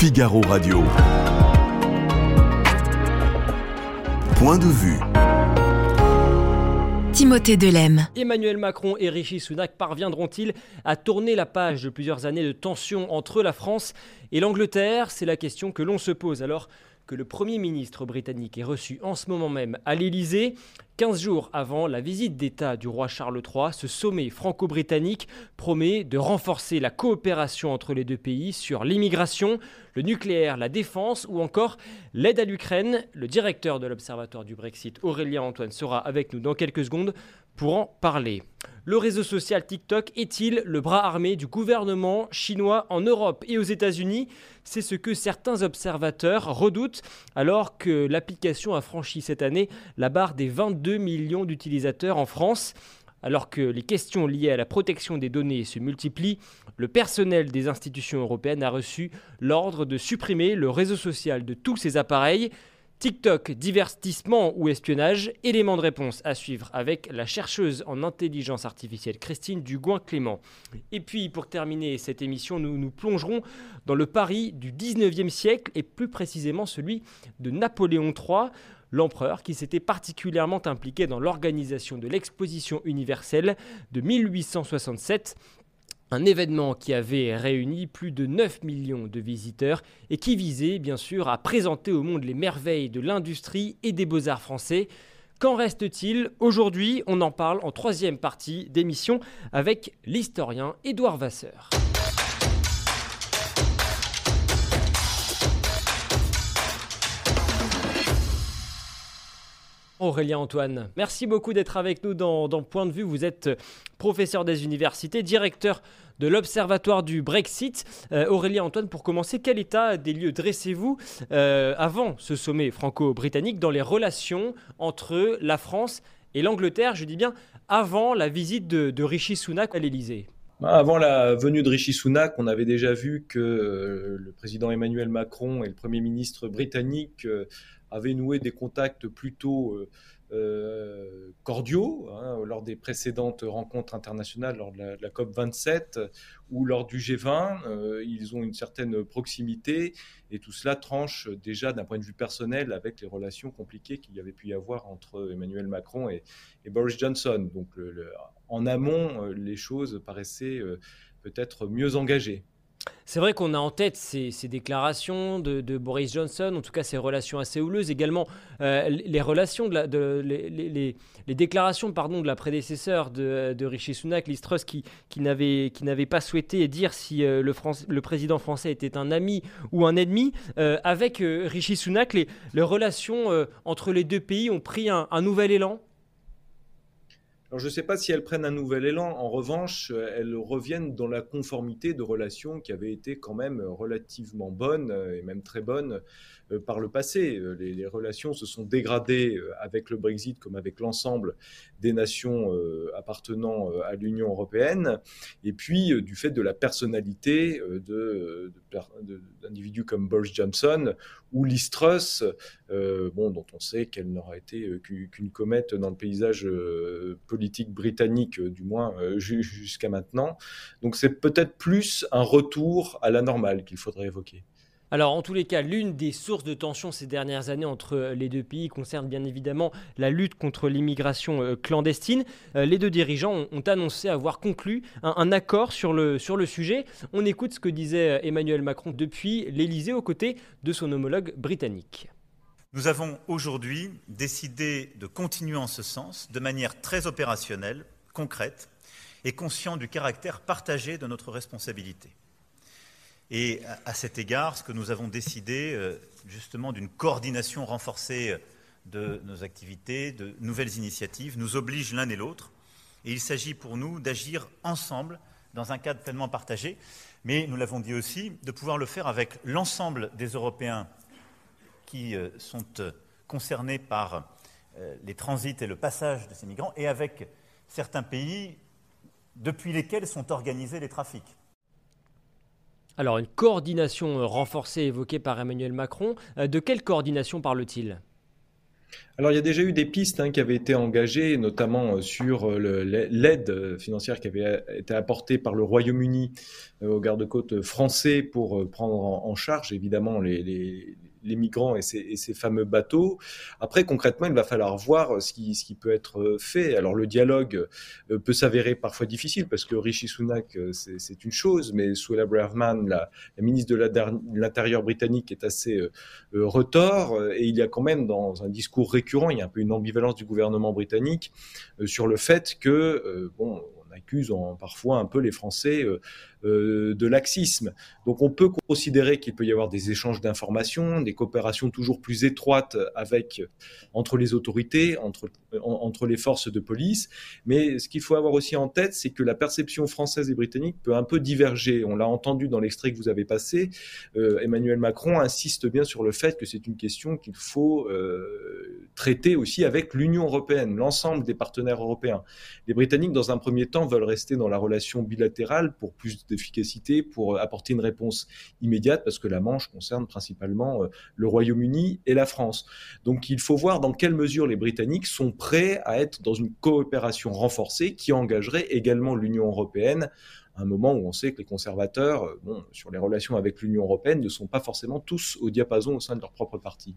Figaro Radio. Point de vue. Timothée Delem. Emmanuel Macron et Rishi Sunak parviendront-ils à tourner la page de plusieurs années de tension entre la France et l'Angleterre? C'est la question que l'on se pose. Alors, que le Premier ministre britannique est reçu en ce moment même à l'Élysée. 15 jours avant la visite d'État du roi Charles III, ce sommet franco-britannique promet de renforcer la coopération entre les deux pays sur l'immigration, le nucléaire, la défense ou encore l'aide à l'Ukraine. Le directeur de l'Observatoire du Brexit, Aurélien Antoine, sera avec nous dans quelques secondes pour en parler. Le réseau social TikTok est-il le bras armé du gouvernement chinois en Europe et aux États-Unis? C'est ce que certains observateurs redoutent alors que l'application a franchi cette année la barre des 22 millions d'utilisateurs en France. Alors que les questions liées à la protection des données se multiplient, le personnel des institutions européennes a reçu l'ordre de supprimer le réseau social de tous ces appareils. TikTok, divertissement ou espionnage Élément de réponse à suivre avec la chercheuse en intelligence artificielle Christine Dugouin-Clément. Et puis, pour terminer cette émission, nous nous plongerons dans le Paris du 19e siècle et plus précisément celui de Napoléon III l'empereur qui s'était particulièrement impliqué dans l'organisation de l'exposition universelle de 1867 un événement qui avait réuni plus de 9 millions de visiteurs et qui visait bien sûr à présenter au monde les merveilles de l'industrie et des beaux-arts français. Qu'en reste-t-il? Aujourd'hui, on en parle en troisième partie d'émission avec l'historien Édouard Vasseur. Aurélien Antoine, merci beaucoup d'être avec nous dans, Point de vue. Vous êtes professeur des universités, directeur de l'Observatoire du Brexit. Euh, Aurélien Antoine, pour commencer, quel état des lieux dressez-vous euh, avant ce sommet franco-britannique dans les relations entre la France et l'Angleterre Je dis bien avant la visite de, Rishi Sunak à l'Élysée? Avant la venue de Rishi Sunak, on avait déjà vu que euh, le président Emmanuel Macron et le Premier ministre britannique avait noué des contacts plutôt euh, euh, cordiaux hein, lors des précédentes rencontres internationales, lors de la, COP 27 ou lors du G20. Euh, ils ont une certaine proximité et tout cela tranche déjà d'un point de vue personnel avec les relations compliquées qu'il y avait pu y avoir entre Emmanuel Macron et, Boris Johnson. Donc en amont, les choses paraissaient peut-être mieux engagées. C'est vrai qu'on a en tête ces, déclarations de, Boris Johnson, en tout cas ces relations assez houleuses, également euh, les relations de, les, déclarations pardon de la prédécesseur de, Rishi Sunak, Liz Truss, qui, n'avait pas souhaité dire si euh, le, président français était un ami ou un ennemi. Euh, avec Rishi Sunak, les, relations entre les deux pays ont pris un nouvel élan. Alors je ne sais pas si elles prennent un nouvel élan. En revanche, elles reviennent dans la conformité de relations qui avaient été quand même relativement bonnes et même très bonnes euh, par le passé. Euh, les, relations se sont dégradées euh, avec le Brexit comme avec l'ensemble des nations appartenant à l'Union européenne. Et puis, du fait de la personnalité d'individus comme Boris Johnson ou Liz Truss, dont on sait qu'elle n'aura été qu'une comète dans le paysage politique britannique, du moins jusqu'à maintenant. Donc c'est peut-être plus un retour à la normale qu'il faudrait évoquer. Alors en tous les cas, l'une des sources de tension ces dernières années entre les deux pays concerne bien évidemment la lutte contre l'immigration euh, clandestine. Euh, les deux dirigeants ont, annoncé avoir conclu un, accord sur le, sur le sujet. On écoute ce que disait euh, Emmanuel Macron depuis l'Elysée aux côtés de son homologue britannique. Nous avons aujourd'hui décidé de continuer en ce sens de manière très opérationnelle, concrète et conscient du caractère partagé de notre responsabilité. Et à cet égard, ce que nous avons décidé, euh, justement, d'une coordination renforcée euh, de nos activités, de nouvelles initiatives, nous oblige l'un et l'autre. Et il s'agit pour nous d'agir ensemble dans un cadre tellement partagé, mais nous l'avons dit aussi, de pouvoir le faire avec l'ensemble des Européens qui euh, sont concernés par les transits et le passage de ces migrants, et avec certains pays depuis lesquels sont organisés les trafics. Alors, une coordination euh, renforcée évoquée par Emmanuel Macron. Euh, de quelle coordination parle-t-il? Alors, il y a déjà eu des pistes hein, qui avaient été engagées, notamment euh, sur euh, l'aide financière qui avait été apportée par le Royaume-Uni aux gardes-côtes français pour prendre en charge, évidemment, les, migrants et ces, fameux bateaux. Après, concrètement, il va falloir voir ce qui, peut être fait. Alors, le dialogue euh, peut s'avérer parfois difficile parce que Rishi Sunak, euh, c'est une chose, mais Suella Braverman, la, ministre de l'Intérieur britannique, est assez euh, et il y a quand même dans un discours récurrent, il y a un peu une ambivalence du gouvernement britannique sur le fait que, bon, on accuse parfois un peu les Français euh, de laxisme. Donc on peut considérer qu'il peut y avoir des échanges d'informations, des coopérations toujours plus étroites avec entre les autorités, entre, entre les forces de police. Mais ce qu'il faut avoir aussi en tête, c'est que la perception française et britannique peut un peu diverger. On l'a entendu dans l'extrait que vous avez passé. Euh, Emmanuel Macron insiste bien sur le fait que c'est une question qu'il faut euh, traiter aussi avec l'Union européenne, l'ensemble des partenaires européens. Les Britanniques, dans un premier temps, veulent rester dans la relation bilatérale pour plus d'efficacité pour apporter une réponse immédiate parce que la Manche concerne principalement euh, le Royaume-Uni et la France. Donc il faut voir dans quelle mesure les Britanniques sont prêts à être dans une coopération renforcée qui engagerait également l'Union européenne un moment où on sait que les conservateurs, euh, bon, sur les relations avec l'Union européenne, ne sont pas forcément tous au diapason au sein de leur propre parti.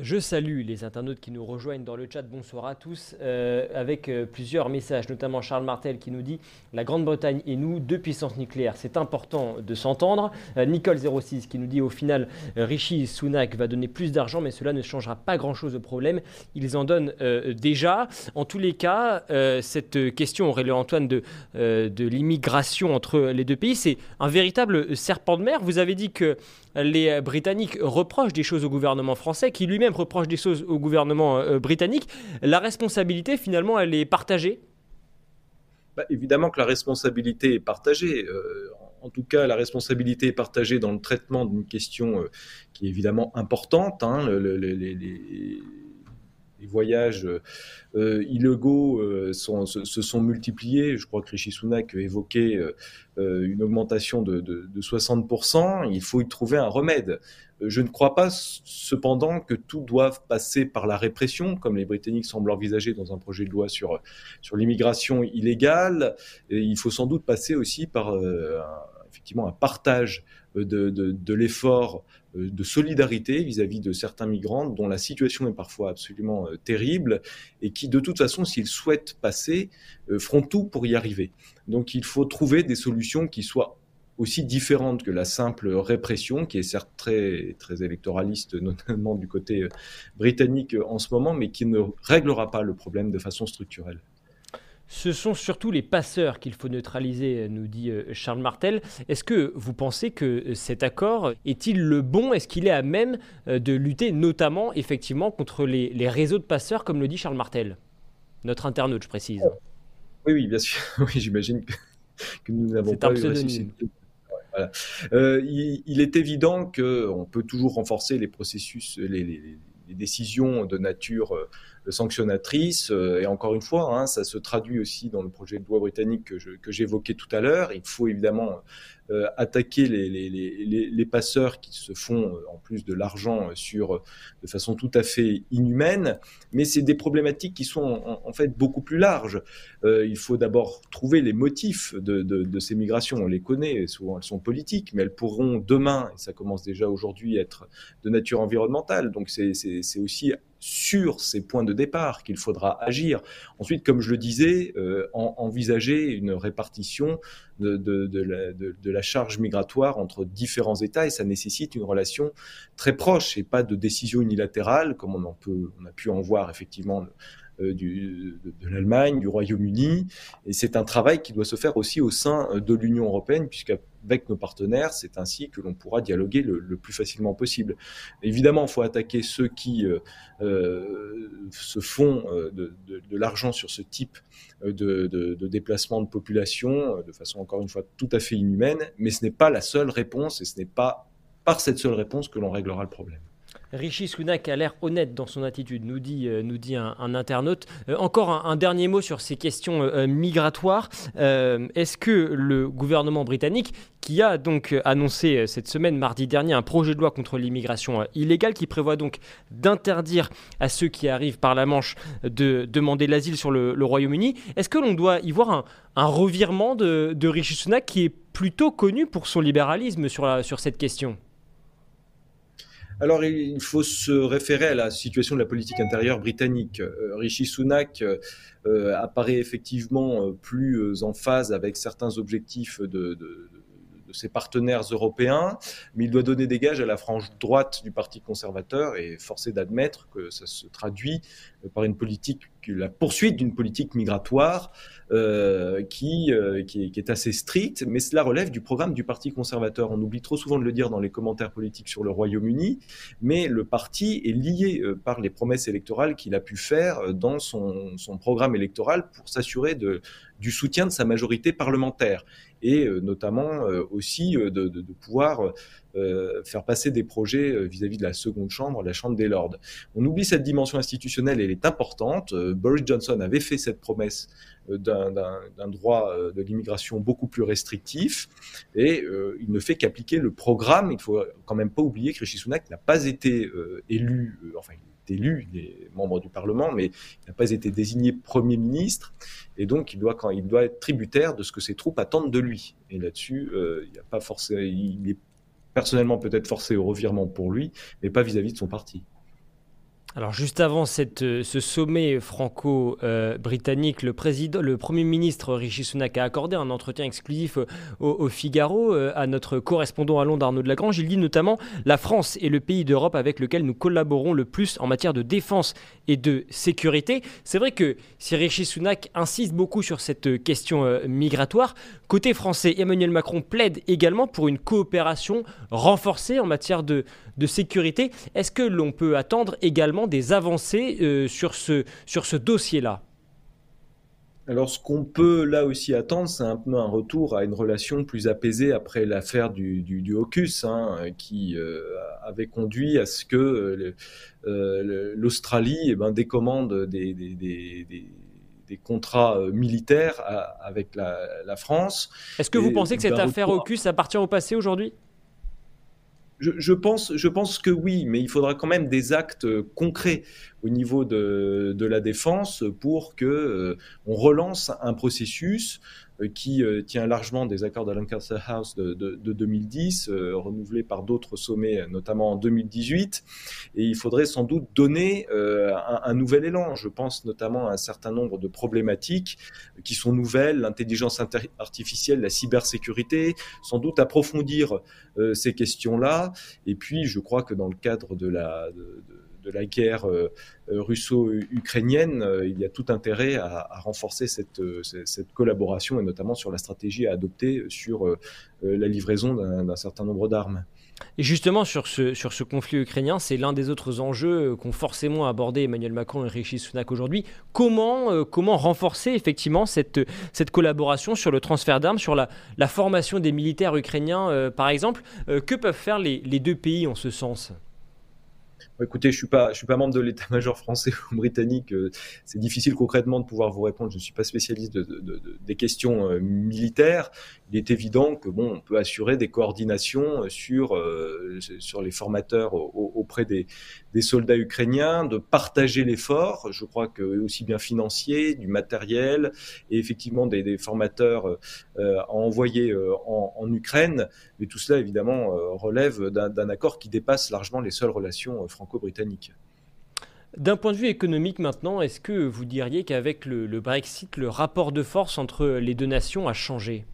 Je salue les internautes qui nous rejoignent dans le chat. Bonsoir à tous. Euh, avec euh, plusieurs messages, notamment Charles Martel qui nous dit La Grande-Bretagne et nous, deux puissances nucléaires. C'est important de s'entendre. Euh, Nicole06 qui nous dit Au final, Rishi Sunak va donner plus d'argent, mais cela ne changera pas grand-chose au problème. Ils en donnent déjà. En tous les cas, cette question, Aurélien Antoine, de, de l'immigration entre les deux pays, c'est un véritable serpent de mer. Vous avez dit que les Britanniques reprochent des choses au gouvernement français, qui lui-même reproche des choses au gouvernement euh, britannique. La responsabilité, finalement, elle est partagée? Bah, Évidemment que la responsabilité est partagée. Euh, en tout cas, la responsabilité est partagée dans le traitement d'une question euh, qui est évidemment importante. Hein, voyages illégaux se, sont multipliés. Je crois que Rishi Sunak évoquait une augmentation de, de, 60%. Il faut y trouver un remède. Je ne crois pas cependant que tout doive passer par la répression, comme les Britanniques semblent envisager dans un projet de loi sur, sur l'immigration illégale. Il faut sans doute passer aussi par euh, un, effectivement un partage de, de, l'effort euh, de solidarité vis-à-vis de certains migrants dont la situation est parfois absolument euh, terrible et qui, de toute façon, s'ils souhaitent passer, feront tout pour y arriver. Donc il faut trouver des solutions qui soient aussi différente que la simple répression, qui est certes très, très électoraliste, notamment du côté euh, britannique euh, en ce moment, mais qui ne réglera pas le problème de façon structurelle. Ce sont surtout les passeurs qu'il faut neutraliser, nous dit euh, Charles Martel. Est-ce que vous pensez que cet accord est-il le bon? Est-ce qu'il est à même de lutter notamment, effectivement, contre les, les réseaux de passeurs, comme le dit Charles Martel? Notre internaute, je précise. Oui, oui, bien sûr. Oui, j'imagine que, nous n'avons pas eu euh, il, est évident qu'on peut toujours renforcer les processus, les, décisions de nature euh, sanctionnatrice. Euh, et encore une fois, hein, ça se traduit aussi dans le projet de loi britannique que j'évoquais tout à l'heure. Il faut évidemment euh, attaquer les, les, les, les, passeurs qui se font euh, en plus de l'argent sur de façon tout à fait inhumaine, mais c'est des problématiques qui sont en, fait beaucoup plus larges. il faut d'abord trouver les motifs de, de, de, ces migrations. On les connaît, souvent elles sont politiques, mais elles pourront demain, et ça commence déjà aujourd'hui, être de nature environnementale. Donc c'est aussi sur ces points de départ qu'il faudra agir. Ensuite, comme je le disais, euh, envisager une répartition de, de, la, charge migratoire entre différents États et ça nécessite une relation très proche et pas de décision unilatérale comme on, en peut, on a pu en voir effectivement du, de, l'Allemagne, du Royaume-Uni. Et c'est un travail qui doit se faire aussi au sein euh, de l'Union européenne, puisqu'avec nos partenaires, c'est ainsi que l'on pourra dialoguer le, plus facilement possible. Évidemment, il faut attaquer ceux qui euh, se font de, de l'argent sur ce type de, déplacement de population de façon, encore une fois, tout à fait inhumaine, mais ce n'est pas la seule réponse et ce n'est pas par cette seule réponse que l'on réglera le problème. Rishi Sunak a l'air honnête dans son attitude, nous dit, euh, nous un, internaute. Euh, encore un, dernier mot sur ces questions euh, migratoires. Est-ce que le gouvernement britannique, qui a donc annoncé cette semaine, mardi dernier, un projet de loi contre l'immigration illégale qui prévoit donc d'interdire à ceux qui arrivent par la Manche de demander l'asile sur le, Royaume-Uni, est-ce que l'on doit y voir un, revirement de, de Rishi Sunak qui est plutôt connu pour son libéralisme sur, sur cette question? Alors, il faut se référer à la situation de la politique intérieure britannique. Euh, Rishi Sunak euh, euh, apparaît effectivement plus en phase avec certains objectifs de, ses partenaires européens, mais il doit donner des gages à la frange droite du Parti conservateur et forcer d'admettre que ça se traduit par une politique, la poursuite d'une politique migratoire euh, qui, euh, qui, est, assez stricte, mais cela relève du programme du Parti conservateur. On oublie trop souvent de le dire dans les commentaires politiques sur le Royaume-Uni, mais le parti est lié euh, par les promesses électorales qu'il a pu faire dans son, son programme électoral pour s'assurer du soutien de sa majorité parlementaire et notamment aussi de pouvoir euh, faire passer des projets euh, vis-à-vis de la seconde chambre, la chambre des lords. On oublie cette dimension institutionnelle, elle est importante. Euh, Boris Johnson avait fait cette promesse d'un droit de l'immigration beaucoup plus restrictif et il ne fait qu'appliquer le programme. Il faut quand même pas oublier que Rishi Sunak n'a pas été élu, enfin il est élu, il est membre du Parlement, mais il n'a pas été désigné Premier ministre, et donc il doit, quand, il doit être tributaire de ce que ses troupes attendent de lui. Et là-dessus, il a pas forcément, personnellement peut-être forcé au revirement pour lui, mais pas vis-à-vis de son parti. Alors juste avant euh, ce sommet franco-britannique, le, Premier ministre Rishi Sunak a accordé un entretien exclusif euh, au, Figaro euh, à notre correspondant à Londres Arnaud Lagrange. Il dit notamment La France est le pays d'Europe avec lequel nous collaborons le plus en matière de défense et de sécurité. C'est vrai que si Rishi Sunak insiste beaucoup sur cette question migratoire, côté français, Emmanuel Macron plaide également pour une coopération renforcée en matière de sécurité. Est-ce que l'on peut attendre également des avancées euh, sur ce, sur ce dossier-là alors, ce qu'on peut là aussi attendre, c'est un peu un retour à une relation plus apaisée après l'affaire du, du, du, AUKUS, hein, qui euh, avait conduit à ce que euh, l'Australie eh ben, décommande des, des, des, des contrats militaires avec la, la France. Est-ce que vous pensez que cette affaire AUKUS appartient au passé aujourd'hui? Je, pense, je pense que oui, mais il faudra quand même des actes concrets au niveau de, la défense pour que euh, on relance un processus euh, qui euh, tient largement des accords de Lancaster House de, 2010, renouvelés par d'autres sommets, notamment en 2018. Et il faudrait sans doute donner un, nouvel élan. Je pense notamment à un certain nombre de problématiques qui sont nouvelles, l'intelligence artificielle, la cybersécurité, sans doute approfondir ces questions-là. Et puis, je crois que dans le cadre de la... De, de la guerre euh, euh, russo-ukrainienne, euh, il y a tout intérêt à, renforcer cette, collaboration et notamment sur la stratégie à adopter sur la livraison d'un certain nombre d'armes. Et justement, sur ce, conflit ukrainien, c'est l'un des autres enjeux qu'ont forcément abordé Emmanuel Macron et Rishi Sunak aujourd'hui. Comment, comment renforcer effectivement cette, collaboration sur le transfert d'armes, sur la, formation des militaires ukrainiens, par exemple Que peuvent faire les deux pays en ce sens? Écoutez, je suis suis pas membre de l'état-major français ou britannique. Euh, c'est difficile concrètement de pouvoir vous répondre. Je ne suis pas spécialiste de, des questions euh, militaires. Il est évident que bon, on peut assurer des coordinations sur euh, sur les formateurs auprès des, des, soldats ukrainiens, de partager l'effort. Je crois que aussi bien financier, du matériel et effectivement des, des formateurs à envoyer en, en, Ukraine. Mais tout cela évidemment relève d'un accord qui dépasse largement les seules relations françaises D'un point de vue économique maintenant, est-ce que vous diriez qu'avec le, Brexit, le rapport de force entre les deux nations a changé?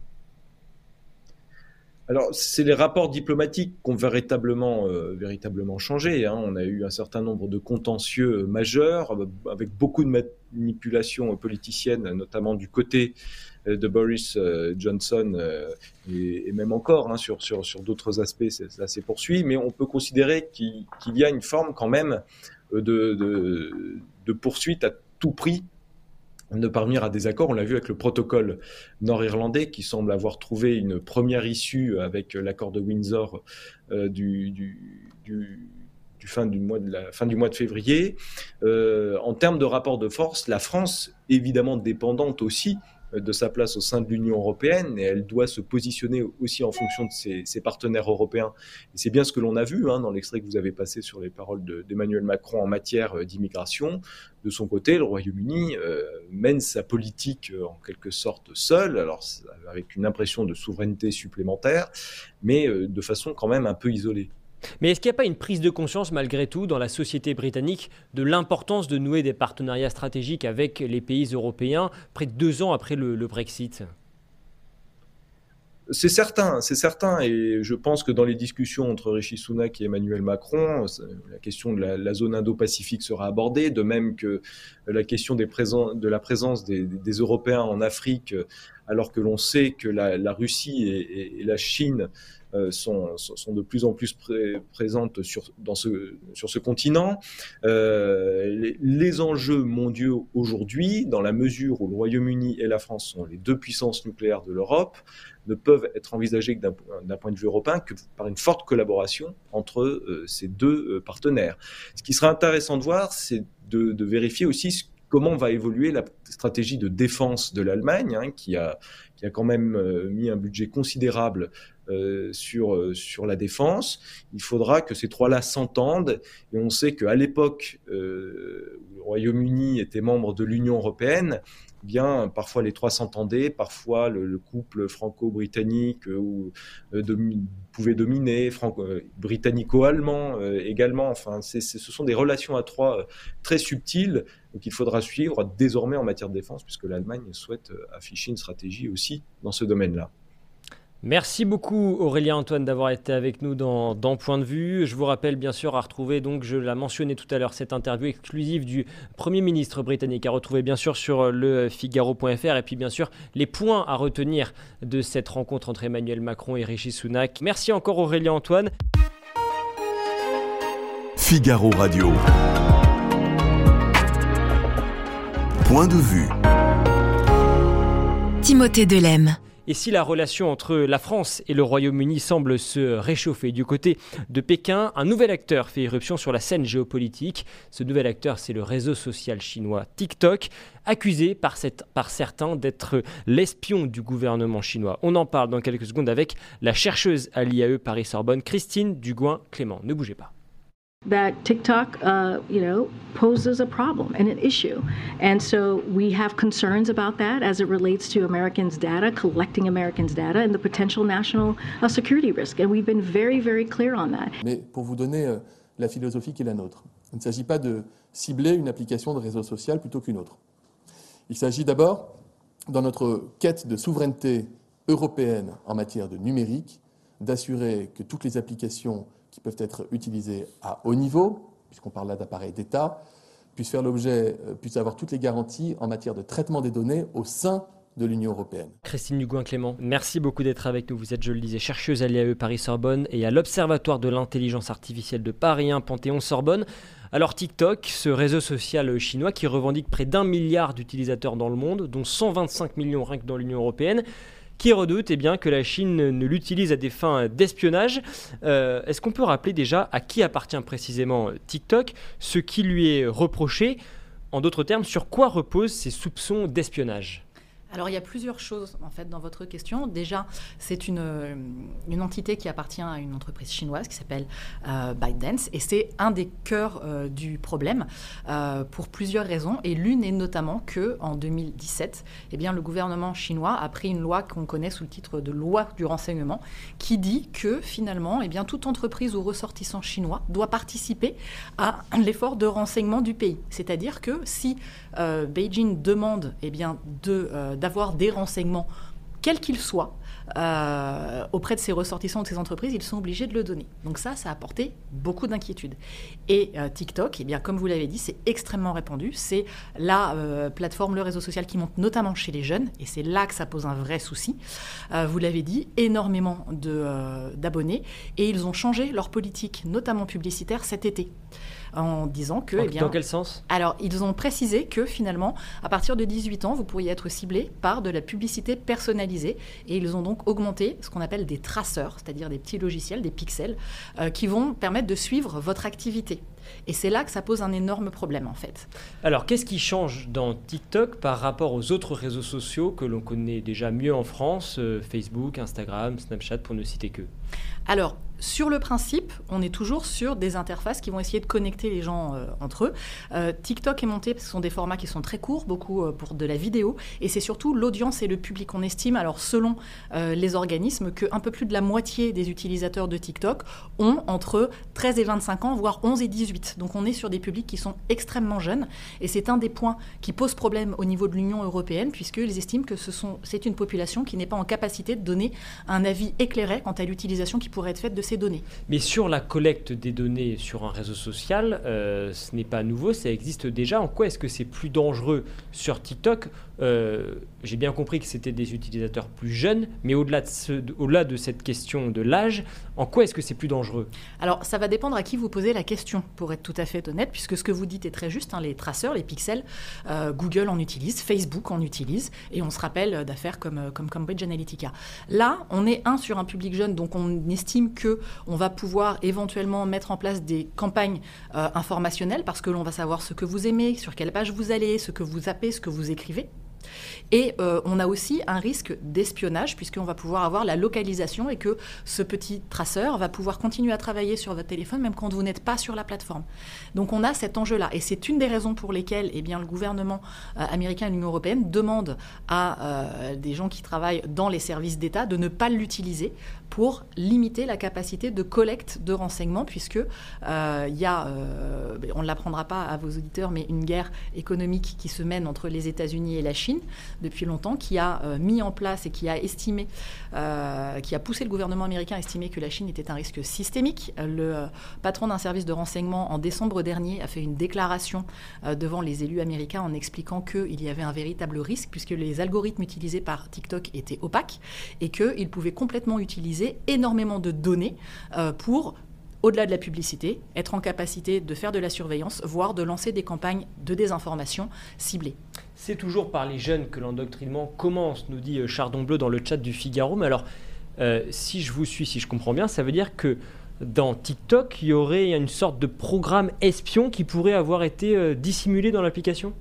Alors, c'est les rapports diplomatiques qui ont véritablement, euh, véritablement changé. Hein. On a eu un certain nombre de contentieux majeurs, euh, avec beaucoup de manipulations politiciennes, notamment du côté de Boris Johnson, et, même encore hein, sur, sur, sur d'autres aspects, ça s'est poursuivi. Mais on peut considérer qu'il y a une forme quand même de, de, poursuite à tout prix de parvenir à des accords. On l'a vu avec le protocole nord-irlandais qui semble avoir trouvé une première issue avec l'accord de Windsor euh, du, du, fin du mois de fin du mois de février. en termes de rapport de force, la France, évidemment dépendante aussi de sa place au sein de l'Union européenne et elle doit se positionner aussi en fonction de ses, partenaires européens. Et c'est bien ce que l'on a vu hein, dans l'extrait que vous avez passé sur les paroles d'Emmanuel Macron en matière euh, d'immigration. De son côté, le Royaume-Uni euh, mène sa politique euh, en quelque sorte seul, alors avec une impression de souveraineté supplémentaire, mais de façon quand même un peu isolée. Mais est-ce qu'il n'y a pas une prise de conscience malgré tout dans la société britannique de l'importance de nouer des partenariats stratégiques avec les pays européens près de deux ans après le, Brexit? C'est certain, c'est certain, et je pense que dans les discussions entre Rishi Sunak et Emmanuel Macron, la question de la, zone Indo-Pacifique sera abordée, de même que la question de la présence des, Européens en Afrique, alors que l'on sait que la, Russie et, la Chine sont, sont, de plus en plus présentes sur, dans ce, continent. Euh, les, enjeux mondiaux aujourd'hui, dans la mesure où le Royaume-Uni et la France sont les deux puissances nucléaires de l'Europe, ne peuvent être envisagés d'un point de vue européen que par une forte collaboration entre euh, ces deux partenaires. Ce qui sera intéressant de voir, c'est de, de, vérifier aussi comment va évoluer la stratégie de défense de l'Allemagne, hein, qui, a, qui a quand même mis un budget considérable euh, sur, euh, sur la défense. Il faudra que ces trois-là s'entendent. Et on sait qu'à l'époque euh, où le Royaume-Uni était membre de l'Union européenne, eh bien parfois les trois s'entendaient, parfois le, couple franco-britannique pouvait dominer, britannico-allemand également. Enfin, ce sont des relations à trois très subtiles qu'il faudra suivre désormais en matière de défense, puisque l'Allemagne souhaite afficher une stratégie aussi dans ce domaine-là. Merci beaucoup Aurélien Antoine d'avoir été avec nous dans, Point de vue. Je vous rappelle bien sûr à retrouver, donc je l'ai mentionné tout à l'heure, cette interview exclusive du Premier ministre britannique à retrouver bien sûr sur le Figaro.fr et puis bien sûr les points à retenir de cette rencontre entre Emmanuel Macron et Rishi Sunak. Merci encore Aurélien Antoine. Figaro Radio. Point de vue. Timothée Delem. Et si la relation entre la France et le Royaume-Uni semble se réchauffer du côté de Pékin, un nouvel acteur fait irruption sur la scène géopolitique. Ce nouvel acteur, c'est le réseau social chinois TikTok, accusé par, par certains d'être l'espion du gouvernement chinois. On en parle dans quelques secondes avec la chercheuse à l'IAE Paris-Sorbonne, Christine Dugoin-Clément. Ne bougez pas. That TikTok, uh, you know, poses a problem and an issue. And so we have concerns about that as it relates to Americans' data, collecting Americans' data, and the potential national uh, security risk. And we've been very, very clear on that. Mais pour vous donner euh, la philosophie qui est la nôtre, il ne s'agit pas de cibler une application de réseau social plutôt qu'une autre. Il s'agit d'abord, dans notre quête de souveraineté européenne en matière de numérique, d'assurer que toutes les applications qui peuvent être utilisés à haut niveau, puisqu'on parle là d'appareils d'État, puissent faire l'objet, euh, puissent avoir toutes les garanties en matière de traitement des données au sein de l'Union européenne. Christine Dugoin-Clément, merci beaucoup d'être avec nous. Vous êtes, je le disais, chercheuse à l'IAE Paris-Sorbonne et à l'Observatoire de l'intelligence artificielle de Paris 1 Panthéon-Sorbonne. Alors TikTok, ce réseau social chinois qui revendique près d'un milliard d'utilisateurs dans le monde, dont 125 millions rien que dans l'Union européenne, qui redoute eh bien, que la Chine ne l'utilise à des fins d'espionnage. Euh, est-ce qu'on peut rappeler déjà à qui appartient précisément TikTok, ce qui lui est reproché. En d'autres termes, sur quoi reposent ces soupçons d'espionnage? Alors il y a plusieurs choses en fait dans votre question. Déjà, c'est une, euh, une entité qui appartient à une entreprise chinoise qui s'appelle euh, ByteDance et c'est un des cœurs euh, du problème euh, pour plusieurs raisons et l'une est notamment que en 2017, eh bien le gouvernement chinois a pris une loi qu'on connaît sous le titre de loi du renseignement qui dit que finalement, eh bien toute entreprise ou ressortissant chinois doit participer à l'effort de renseignement du pays. C'est-à-dire que si Beijing demande eh de d'avoir des renseignements, quels qu'ils soient, euh, auprès de ses ressortissants de ces entreprises, ils sont obligés de le donner. Donc ça, ça a apporté beaucoup d'inquiétudes. Et euh, TikTok, eh bien, comme vous l'avez dit, c'est extrêmement répandu. C'est la euh, plateforme, le réseau social qui monte notamment chez les jeunes, et c'est là que ça pose un vrai souci. vous l'avez dit, énormément d'abonnés, et ils ont changé leur politique, notamment publicitaire, cet été. En disant que... En- eh bien, Dans quel sens? alors, ils ont précisé que finalement, à partir de 18 ans, vous pourriez être ciblé par de la publicité personnalisée. Et ils ont donc augmenté ce qu'on appelle des traceurs, c'est-à-dire des petits logiciels, des pixels, euh, qui vont permettre de suivre votre activité. Et c'est là que ça pose un énorme problème, en fait. Alors, qu'est-ce qui change dans TikTok par rapport aux autres réseaux sociaux que l'on connaît déjà mieux en France, euh, Facebook, Instagram, Snapchat, pour ne citer que? Alors, sur le principe, on est toujours sur des interfaces qui vont essayer de connecter les gens euh, entre eux. Euh, TikTok est monté parce que ce sont des formats qui sont très courts, beaucoup euh, pour de la vidéo, et c'est surtout l'audience et le public. On estime, alors selon les organismes, qu'un peu plus de la moitié des utilisateurs de TikTok ont entre 13 et 25 ans, voire 11 et 18. Donc on est sur des publics qui sont extrêmement jeunes, et c'est un des points qui pose problème au niveau de l'Union européenne, puisqu'ils estiment que c'est une population qui n'est pas en capacité de donner un avis éclairé quant à l'utilisation qui pourrait être faite de ces données. Mais sur la collecte des données sur un réseau social, euh, ce n'est pas nouveau, ça existe déjà. En quoi est-ce que c'est plus dangereux sur TikTok Euh, J'ai bien compris que c'était des utilisateurs plus jeunes, mais au-delà de, cette question de l'âge, en quoi est-ce que c'est plus dangereux? Alors, ça va dépendre à qui vous posez la question, pour être tout à fait honnête, puisque ce que vous dites est très juste. hein, les traceurs, les pixels, euh, Google en utilise, Facebook en utilise, et on se rappelle d'affaires comme, euh, comme Cambridge Analytica. Là, on est un sur un public jeune, donc on estime que on va pouvoir éventuellement mettre en place des campagnes informationnelles, parce que l'on va savoir ce que vous aimez, sur quelle page vous allez, ce que vous zappez, ce que vous écrivez. Et euh, on a aussi un risque d'espionnage, puisqu'on va pouvoir avoir la localisation et que ce petit traceur va pouvoir continuer à travailler sur votre téléphone, même quand vous n'êtes pas sur la plateforme. Donc on a cet enjeu-là. Et c'est une des raisons pour lesquelles eh le gouvernement euh, américain et l'Union européenne demandent à euh, des gens qui travaillent dans les services d'État de ne pas l'utiliser pour limiter la capacité de collecte de renseignements, puisque euh, il y a, euh, on ne l'apprendra pas à vos auditeurs, mais une guerre économique qui se mène entre les États-Unis et la Chine depuis longtemps, qui a euh, mis en place et qui a estimé, euh, qui a poussé le gouvernement américain à estimer que la Chine était un risque systémique. Le euh, patron d'un service de renseignement en décembre dernier a fait une déclaration euh, devant les élus américains en expliquant qu'il y avait un véritable risque puisque les algorithmes utilisés par TikTok étaient opaques et qu'ils pouvaient complètement utiliser énormément de données euh, pour au-delà de la publicité, être en capacité de faire de la surveillance, voire de lancer des campagnes de désinformation ciblées. C'est toujours par les jeunes que l'endoctrinement commence, nous dit euh, Chardon Bleu dans le chat du Figaro. Mais alors, euh, si je vous suis, si je comprends bien, ça veut dire que dans TikTok, il y aurait une sorte de programme espion qui pourrait avoir été dissimulé dans l'application?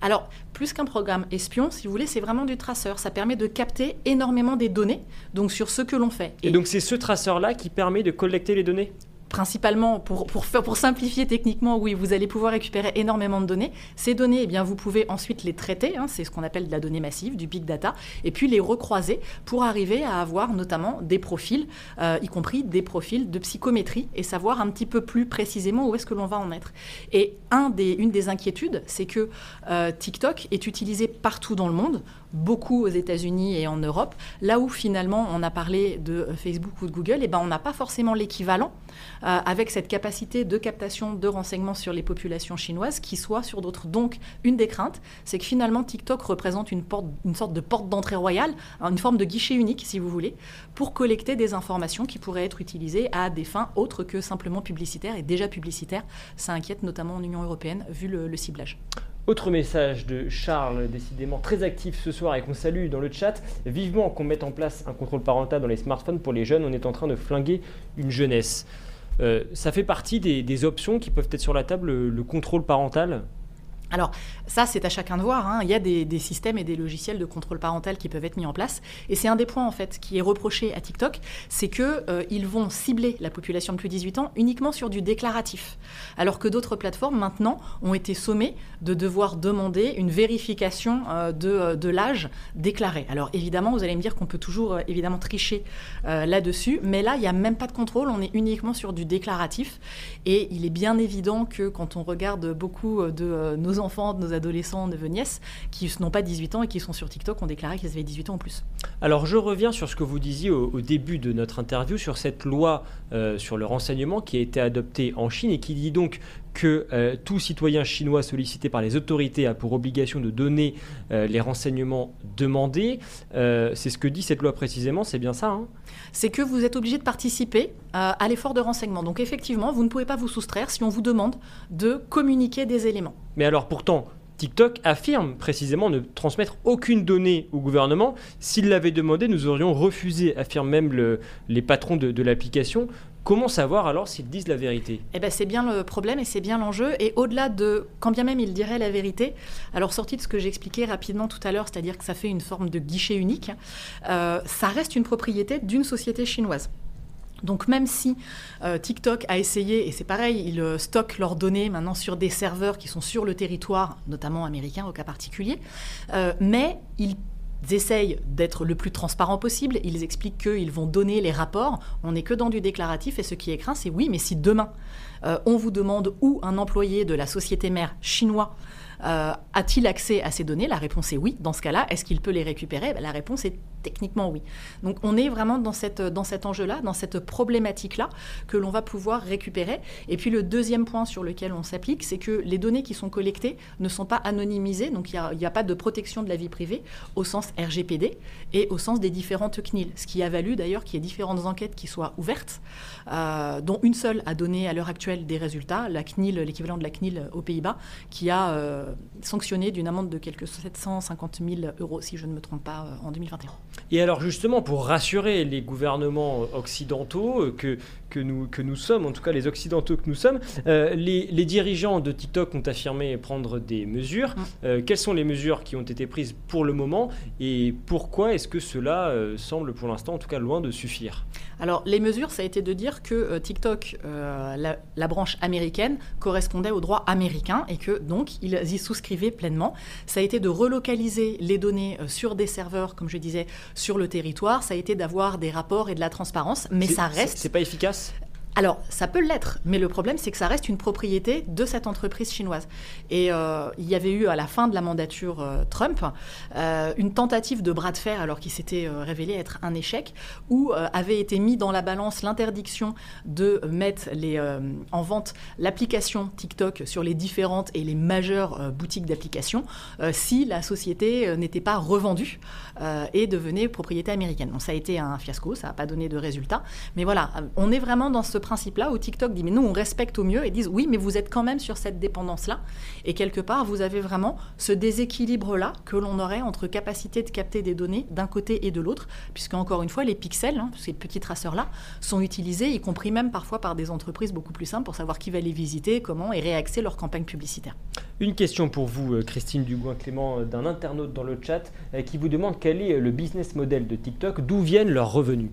Alors, plus qu'un programme espion, si vous voulez, c'est vraiment du traceur. Ça permet de capter énormément des données, donc sur ce que l'on fait. Et, donc c'est ce traceur-là qui permet de collecter les données? Principalement, pour, simplifier techniquement, oui, vous allez pouvoir récupérer énormément de données. Ces données, eh vous pouvez ensuite les traiter, hein, c'est ce qu'on appelle de la donnée massive, du big data, et puis les recroiser pour arriver à avoir notamment des profils, euh, y compris des profils de psychométrie, et savoir un petit peu plus précisément où est-ce que l'on va en être. Et une des inquiétudes, c'est que euh, TikTok est utilisé partout dans le monde, beaucoup aux États-Unis et en Europe, là où finalement on a parlé de Facebook ou de Google, et ben on n'a pas forcément l'équivalent euh, avec cette capacité de captation de renseignements sur les populations chinoises qui soit sur d'autres. Donc une des craintes, c'est que finalement TikTok représente une, sorte de porte d'entrée royale, une forme de guichet unique si vous voulez, pour collecter des informations qui pourraient être utilisées à des fins autres que simplement publicitaires et déjà publicitaires. Ça inquiète notamment en Union européenne vu le ciblage. Autre message de Charles, décidément très actif ce soir et qu'on salue dans le chat. Vivement qu'on mette en place un contrôle parental dans les smartphones pour les jeunes, on est en train de flinguer une jeunesse. Euh, ça fait partie des, options qui peuvent être sur la table, le, le contrôle parental? Alors, ça, c'est à chacun de voir. Hein. Il y a des, systèmes et des logiciels de contrôle parental qui peuvent être mis en place. Et c'est un des points, en fait, qui est reproché à TikTok, c'est qu'ils euh, vont cibler la population de plus de 18 ans uniquement sur du déclaratif. Alors que d'autres plateformes, maintenant, ont été sommées de devoir demander une vérification euh, de, de l'âge déclaré. Alors, évidemment, vous allez me dire qu'on peut toujours, euh, évidemment, tricher là-dessus. Mais là, il n'y a même pas de contrôle. On est uniquement sur du déclaratif. Et il est bien évident que quand on regarde beaucoup de nos enfants, de nos adolescents, de nos nièces, qui n'ont pas 18 ans et qui sont sur TikTok, ont déclaré qu'ils avaient 18 ans en plus. Alors je reviens sur ce que vous disiez au, au début de notre interview, sur cette loi euh, sur le renseignement qui a été adoptée en Chine et qui dit donc que euh, tout citoyen chinois sollicité par les autorités a pour obligation de donner euh, les renseignements demandés. Euh, c'est ce que dit cette loi précisément, c'est bien ça hein C'est que vous êtes obligé de participer à l'effort de renseignement. Donc effectivement, vous ne pouvez pas vous soustraire si on vous demande de communiquer des éléments. Mais alors pourtant, TikTok affirme précisément ne transmettre aucune donnée au gouvernement. S'il l'avait demandé, nous aurions refusé, affirment même les patrons de, l'application. Comment savoir alors s'ils disent la vérité? Eh ben, c'est bien le problème et c'est bien l'enjeu. Et au-delà de, quand bien même ils diraient la vérité, alors sorti de ce que j'expliquais rapidement tout à l'heure, c'est-à-dire que ça fait une forme de guichet unique, euh, ça reste une propriété d'une société chinoise. Donc même si euh, TikTok a essayé, et c'est pareil, ils euh, stockent leurs données maintenant sur des serveurs qui sont sur le territoire, notamment américain au cas particulier, mais ils essayent d'être le plus transparent possible. Ils expliquent qu'ils vont donner les rapports. On n'est que dans du déclaratif et ce qui est craint, c'est oui, mais si demain on vous demande où un employé de la société mère chinois a-t-il accès à ces données La réponse est oui. Dans ce cas-là, est-ce qu'il peut les récupérer? La réponse est Techniquement, oui. Donc on est vraiment dans, cette, dans cet enjeu-là, dans cette problématique-là que l'on va pouvoir récupérer. Et puis le deuxième point sur lequel on s'applique, c'est que les données qui sont collectées ne sont pas anonymisées, donc il n'y a, pas de protection de la vie privée au sens RGPD et au sens des différentes CNIL. Ce qui a valu d'ailleurs qu'il y ait différentes enquêtes qui soient ouvertes, euh, dont une seule a donné à l'heure actuelle des résultats, la CNIL, l'équivalent de la CNIL aux Pays-Bas, qui a euh, sanctionné d'une amende de quelques 750 000 euros, si je ne me trompe pas, euh, en 2021. Et alors justement, pour rassurer les gouvernements occidentaux euh, que, que, nous, que nous sommes, en tout cas les occidentaux que nous sommes, euh, les, les, dirigeants de TikTok ont affirmé prendre des mesures. Mm. Euh, quelles sont les mesures qui ont été prises pour le moment et pourquoi est-ce que cela semble pour l'instant en tout cas loin de suffire? Alors, les mesures, ça a été de dire que euh, TikTok, euh, la, branche américaine, correspondait au droit américain et que donc ils y souscrivaient pleinement. Ça a été de relocaliser les données euh, sur des serveurs, comme je disais, sur le territoire. Ça a été d'avoir des rapports et de la transparence, mais ça reste. C'est pas efficace Yes. Alors, ça peut l'être, mais le problème, c'est que ça reste une propriété de cette entreprise chinoise. Et euh, il y avait eu, à la fin de la mandature euh, Trump, euh, une tentative de bras de fer, alors qu'il s'était révélé être un échec, où avait été mis dans la balance l'interdiction de mettre les, en vente l'application TikTok sur les différentes et les majeures boutiques d'applications si la société n'était pas revendue et devenait propriété américaine. Donc, ça a été un fiasco, ça n'a pas donné de résultat. Mais voilà, on est vraiment dans ce principe-là où TikTok dit mais nous on respecte au mieux et disent oui mais vous êtes quand même sur cette dépendance-là et quelque part vous avez vraiment ce déséquilibre-là que l'on aurait entre capacité de capter des données d'un côté et de l'autre puisque encore une fois les pixels, hein, ces petits traceurs-là sont utilisés y compris même parfois par des entreprises beaucoup plus simples pour savoir qui va les visiter, comment et réaxer leur campagne publicitaire. Une question pour vous euh, Christine Dugoin-Clément euh, d'un internaute dans le chat euh, qui vous demande quel est le business model de TikTok, d'où viennent leurs revenus?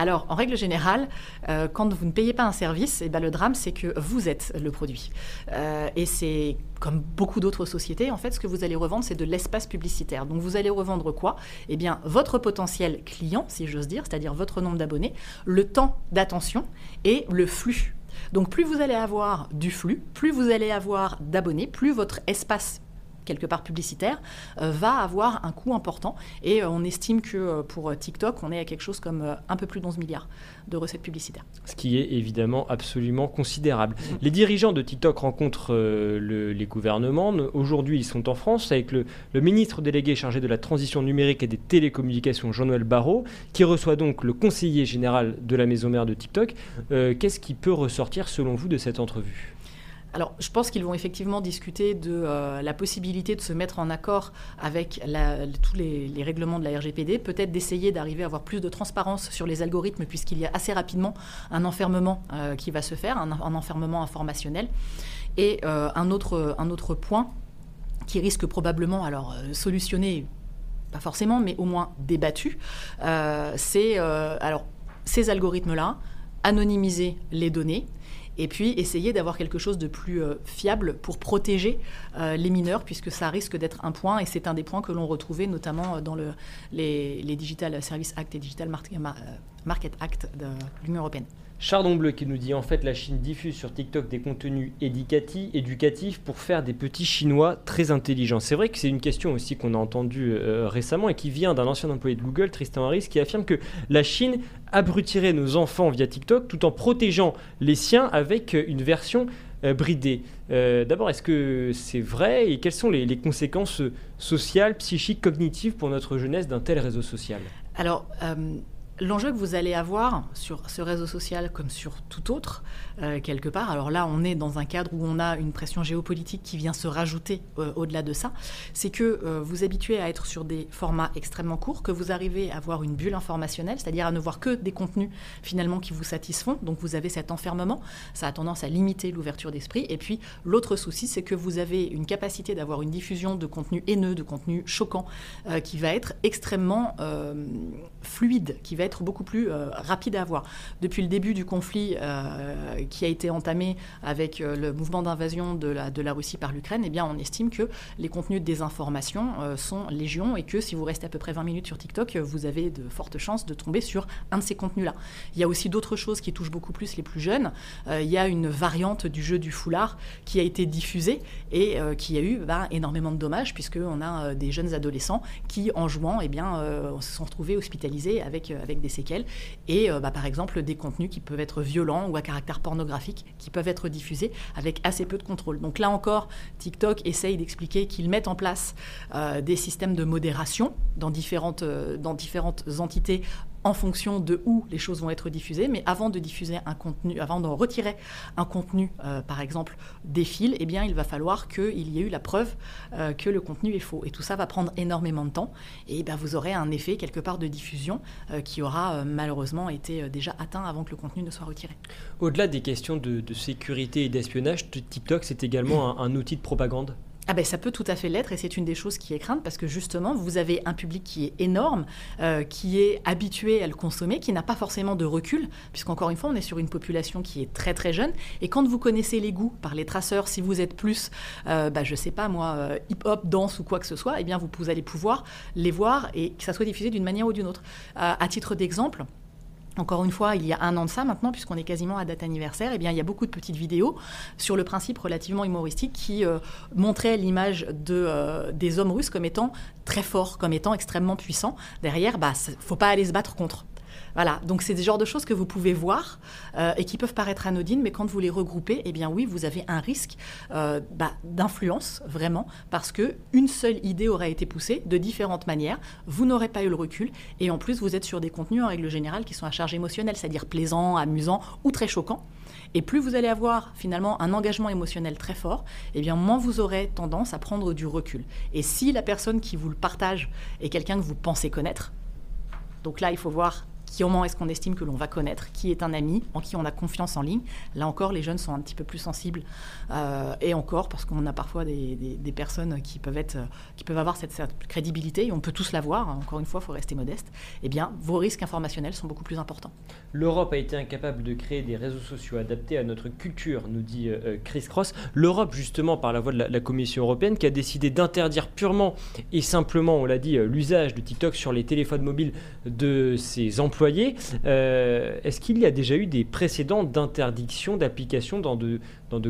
Alors, en règle générale, euh, quand vous ne payez pas un service, eh ben, le drame, c'est que vous êtes le produit. Euh, et c'est comme beaucoup d'autres sociétés, en fait, ce que vous allez revendre, c'est de l'espace publicitaire. Donc, vous allez revendre quoi? Eh bien, votre potentiel client, si j'ose dire, c'est-à-dire votre nombre d'abonnés, le temps d'attention et le flux. Donc, plus vous allez avoir du flux, plus vous allez avoir d'abonnés, plus votre espace quelque part publicitaire, euh, va avoir un coût important. Et euh, on estime que euh, pour TikTok, on est à quelque chose comme un peu plus de 11 milliards de recettes publicitaires. Ce qui est évidemment absolument considérable. Mm. Les dirigeants de TikTok rencontrent les gouvernements. Aujourd'hui, ils sont en France avec le, ministre délégué chargé de la transition numérique et des télécommunications, Jean-Noël Barrot, qui reçoit donc le conseiller général de la maison mère de TikTok. Qu'est-ce qui peut ressortir selon vous de cette entrevue? Alors, je pense qu'ils vont effectivement discuter de euh, la possibilité de se mettre en accord avec tous les, règlements de la RGPD, peut-être d'essayer d'arriver à avoir plus de transparence sur les algorithmes, puisqu'il y a assez rapidement un enfermement euh, qui va se faire, un, enfermement informationnel. Et euh, un, autre, point qui risque probablement, alors solutionner, pas forcément, mais au moins débattu, c'est ces algorithmes-là, anonymiser les données et puis essayer d'avoir quelque chose de plus euh, fiable pour protéger euh, les mineurs, puisque ça risque d'être un point, et c'est un des points que l'on retrouvait notamment euh, dans le, les, Digital Service Act et Digital Market Act de l'Union européenne. Chardon Bleu qui nous dit en fait la Chine diffuse sur TikTok des contenus éducatifs, éducatifs pour faire des petits Chinois très intelligents. C'est vrai que c'est une question aussi qu'on a entendue euh, récemment et qui vient d'un ancien employé de Google, Tristan Harris, qui affirme que la Chine abrutirait nos enfants via TikTok tout en protégeant les siens avec une version bridée. D'abord, est-ce que c'est vrai et quelles sont les, les conséquences sociales, psychiques, cognitives pour notre jeunesse d'un tel réseau social? Alors, L'enjeu que vous allez avoir sur ce réseau social comme sur tout autre, euh, quelque part, alors là on est dans un cadre où on a une pression géopolitique qui vient se rajouter euh, au-delà de ça, c'est que euh, vous habituez à être sur des formats extrêmement courts, que vous arrivez à avoir une bulle informationnelle, c'est-à-dire à ne voir que des contenus finalement qui vous satisfont, donc vous avez cet enfermement, ça a tendance à limiter l'ouverture d'esprit, et puis l'autre souci c'est que vous avez une capacité d'avoir une diffusion de contenu haineux, de contenu choquant, qui va être extrêmement fluide, qui va être beaucoup plus euh, rapide à avoir. Depuis le début du conflit euh, qui a été entamé avec euh, le mouvement d'invasion de la, Russie par l'Ukraine, eh bien, on estime que les contenus de désinformation sont légion et que si vous restez à peu près 20 minutes sur TikTok, vous avez de fortes chances de tomber sur un de ces contenus-là. Il y a aussi d'autres choses qui touchent beaucoup plus les plus jeunes. il y a une variante du jeu du foulard qui a été diffusée et qui a eu bah, énormément de dommages puisqu'on a des jeunes adolescents qui, en jouant, eh bien, se sont retrouvés hospitalisés avec, avec des séquelles, et euh, bah, par exemple des contenus qui peuvent être violents ou à caractère pornographique qui peuvent être diffusés avec assez peu de contrôle. Donc là encore, TikTok essaye d'expliquer qu'ils mettent en place euh, des systèmes de modération dans différentes, euh, dans différentes entités en fonction de où les choses vont être diffusées. Mais avant de diffuser un contenu, avant de retirer un contenu, euh, par exemple, des fils, eh bien, il va falloir qu'il y ait eu la preuve euh, que le contenu est faux. Et tout ça va prendre énormément de temps. Et ben, vous aurez un effet quelque part de diffusion euh, qui aura malheureusement été déjà atteint avant que le contenu ne soit retiré. Au-delà des questions de, sécurité et d'espionnage, TikTok, c'est également un outil de propagande? Ah ben, ça peut tout à fait l'être et c'est une des choses qui est crainte parce que justement vous avez un public qui est énorme, euh, qui est habitué à le consommer, qui n'a pas forcément de recul puisqu'encore une fois on est sur une population qui est très très jeune et quand vous connaissez les goûts par les traceurs, si vous êtes plus, euh, bah, je sais pas moi, euh, hip-hop, danse ou quoi que ce soit, eh bien vous, vous allez pouvoir les voir et que ça soit diffusé d'une manière ou d'une autre. à titre d'exemple, encore une fois, il y a un an de ça maintenant, puisqu'on est quasiment à date anniversaire, eh bien, il y a beaucoup de petites vidéos sur le principe relativement humoristique qui euh, montraient l'image euh, des hommes russes comme étant très forts, comme étant extrêmement puissants. Derrière, bah, faut pas aller se battre contre. Voilà, donc c'est des genres de choses que vous pouvez voir euh, et qui peuvent paraître anodines, mais quand vous les regroupez, eh bien oui, vous avez un risque euh, bah, d'influence vraiment, parce que une seule idée aurait été poussée de différentes manières. Vous n'aurez pas eu le recul, et en plus vous êtes sur des contenus en règle générale qui sont à charge émotionnelle, c'est-à-dire plaisants, amusants ou très choquants. Et plus vous allez avoir finalement un engagement émotionnel très fort, eh bien moins vous aurez tendance à prendre du recul. Et si la personne qui vous le partage est quelqu'un que vous pensez connaître, donc là il faut voir comment est-ce qu'on estime que l'on va connaître, qui est un ami, en qui on a confiance en ligne. Là encore, les jeunes sont un petit peu plus sensibles, euh, et encore parce qu'on a parfois des, personnes qui peuvent, être, qui peuvent avoir cette, crédibilité, et on peut tous l'avoir, hein. encore une fois, il faut rester modeste, eh bien, vos risques informationnels sont beaucoup plus importants. L'Europe a été incapable de créer des réseaux sociaux adaptés à notre culture, nous dit euh, euh, Chris Cross. L'Europe, justement, par la voie de la, la Commission européenne, qui a décidé d'interdire purement et simplement, on l'a dit, l'usage de TikTok sur les téléphones mobiles de ses employés euh, est-ce qu'il y a déjà eu des précédents d'interdiction d'application dans de,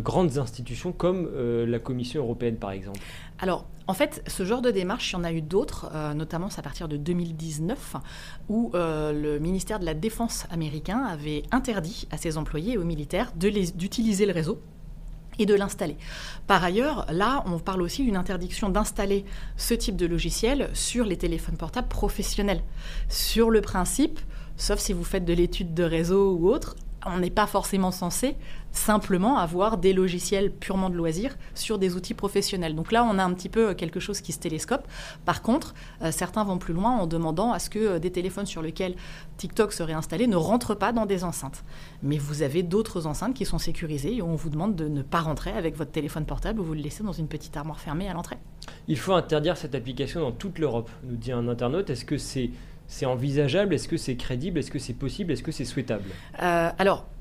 grandes institutions comme euh, la Commission européenne, par exemple? Alors, en fait, ce genre de démarche, il y en a eu d'autres, euh, notamment à partir de 2019, où le ministère de la Défense américain avait interdit à ses employés et aux militaires d'utiliser le réseau et de l'installer. Par ailleurs, là, on parle aussi d'une interdiction d'installer ce type de logiciel sur les téléphones portables professionnels. Sur le principe, sauf si vous faites de l'étude de réseau ou autre, on n'est pas forcément censé simplement avoir des logiciels purement de loisirs sur des outils professionnels. Donc là, on a un petit peu quelque chose qui se télescope. Par contre, euh, certains vont plus loin en demandant à ce que euh, des téléphones sur lesquels TikTok serait installé ne rentrent pas dans des enceintes. Mais vous avez d'autres enceintes qui sont sécurisées et on vous demande de ne pas rentrer avec votre téléphone portable ou vous le laissez dans une petite armoire fermée à l'entrée. Il faut interdire cette application dans toute l'Europe, nous dit un internaute. Est-ce que c'est c'est envisageable? Est-ce que c'est crédible? Est-ce que c'est possible? Est-ce que c'est souhaitable? Euh,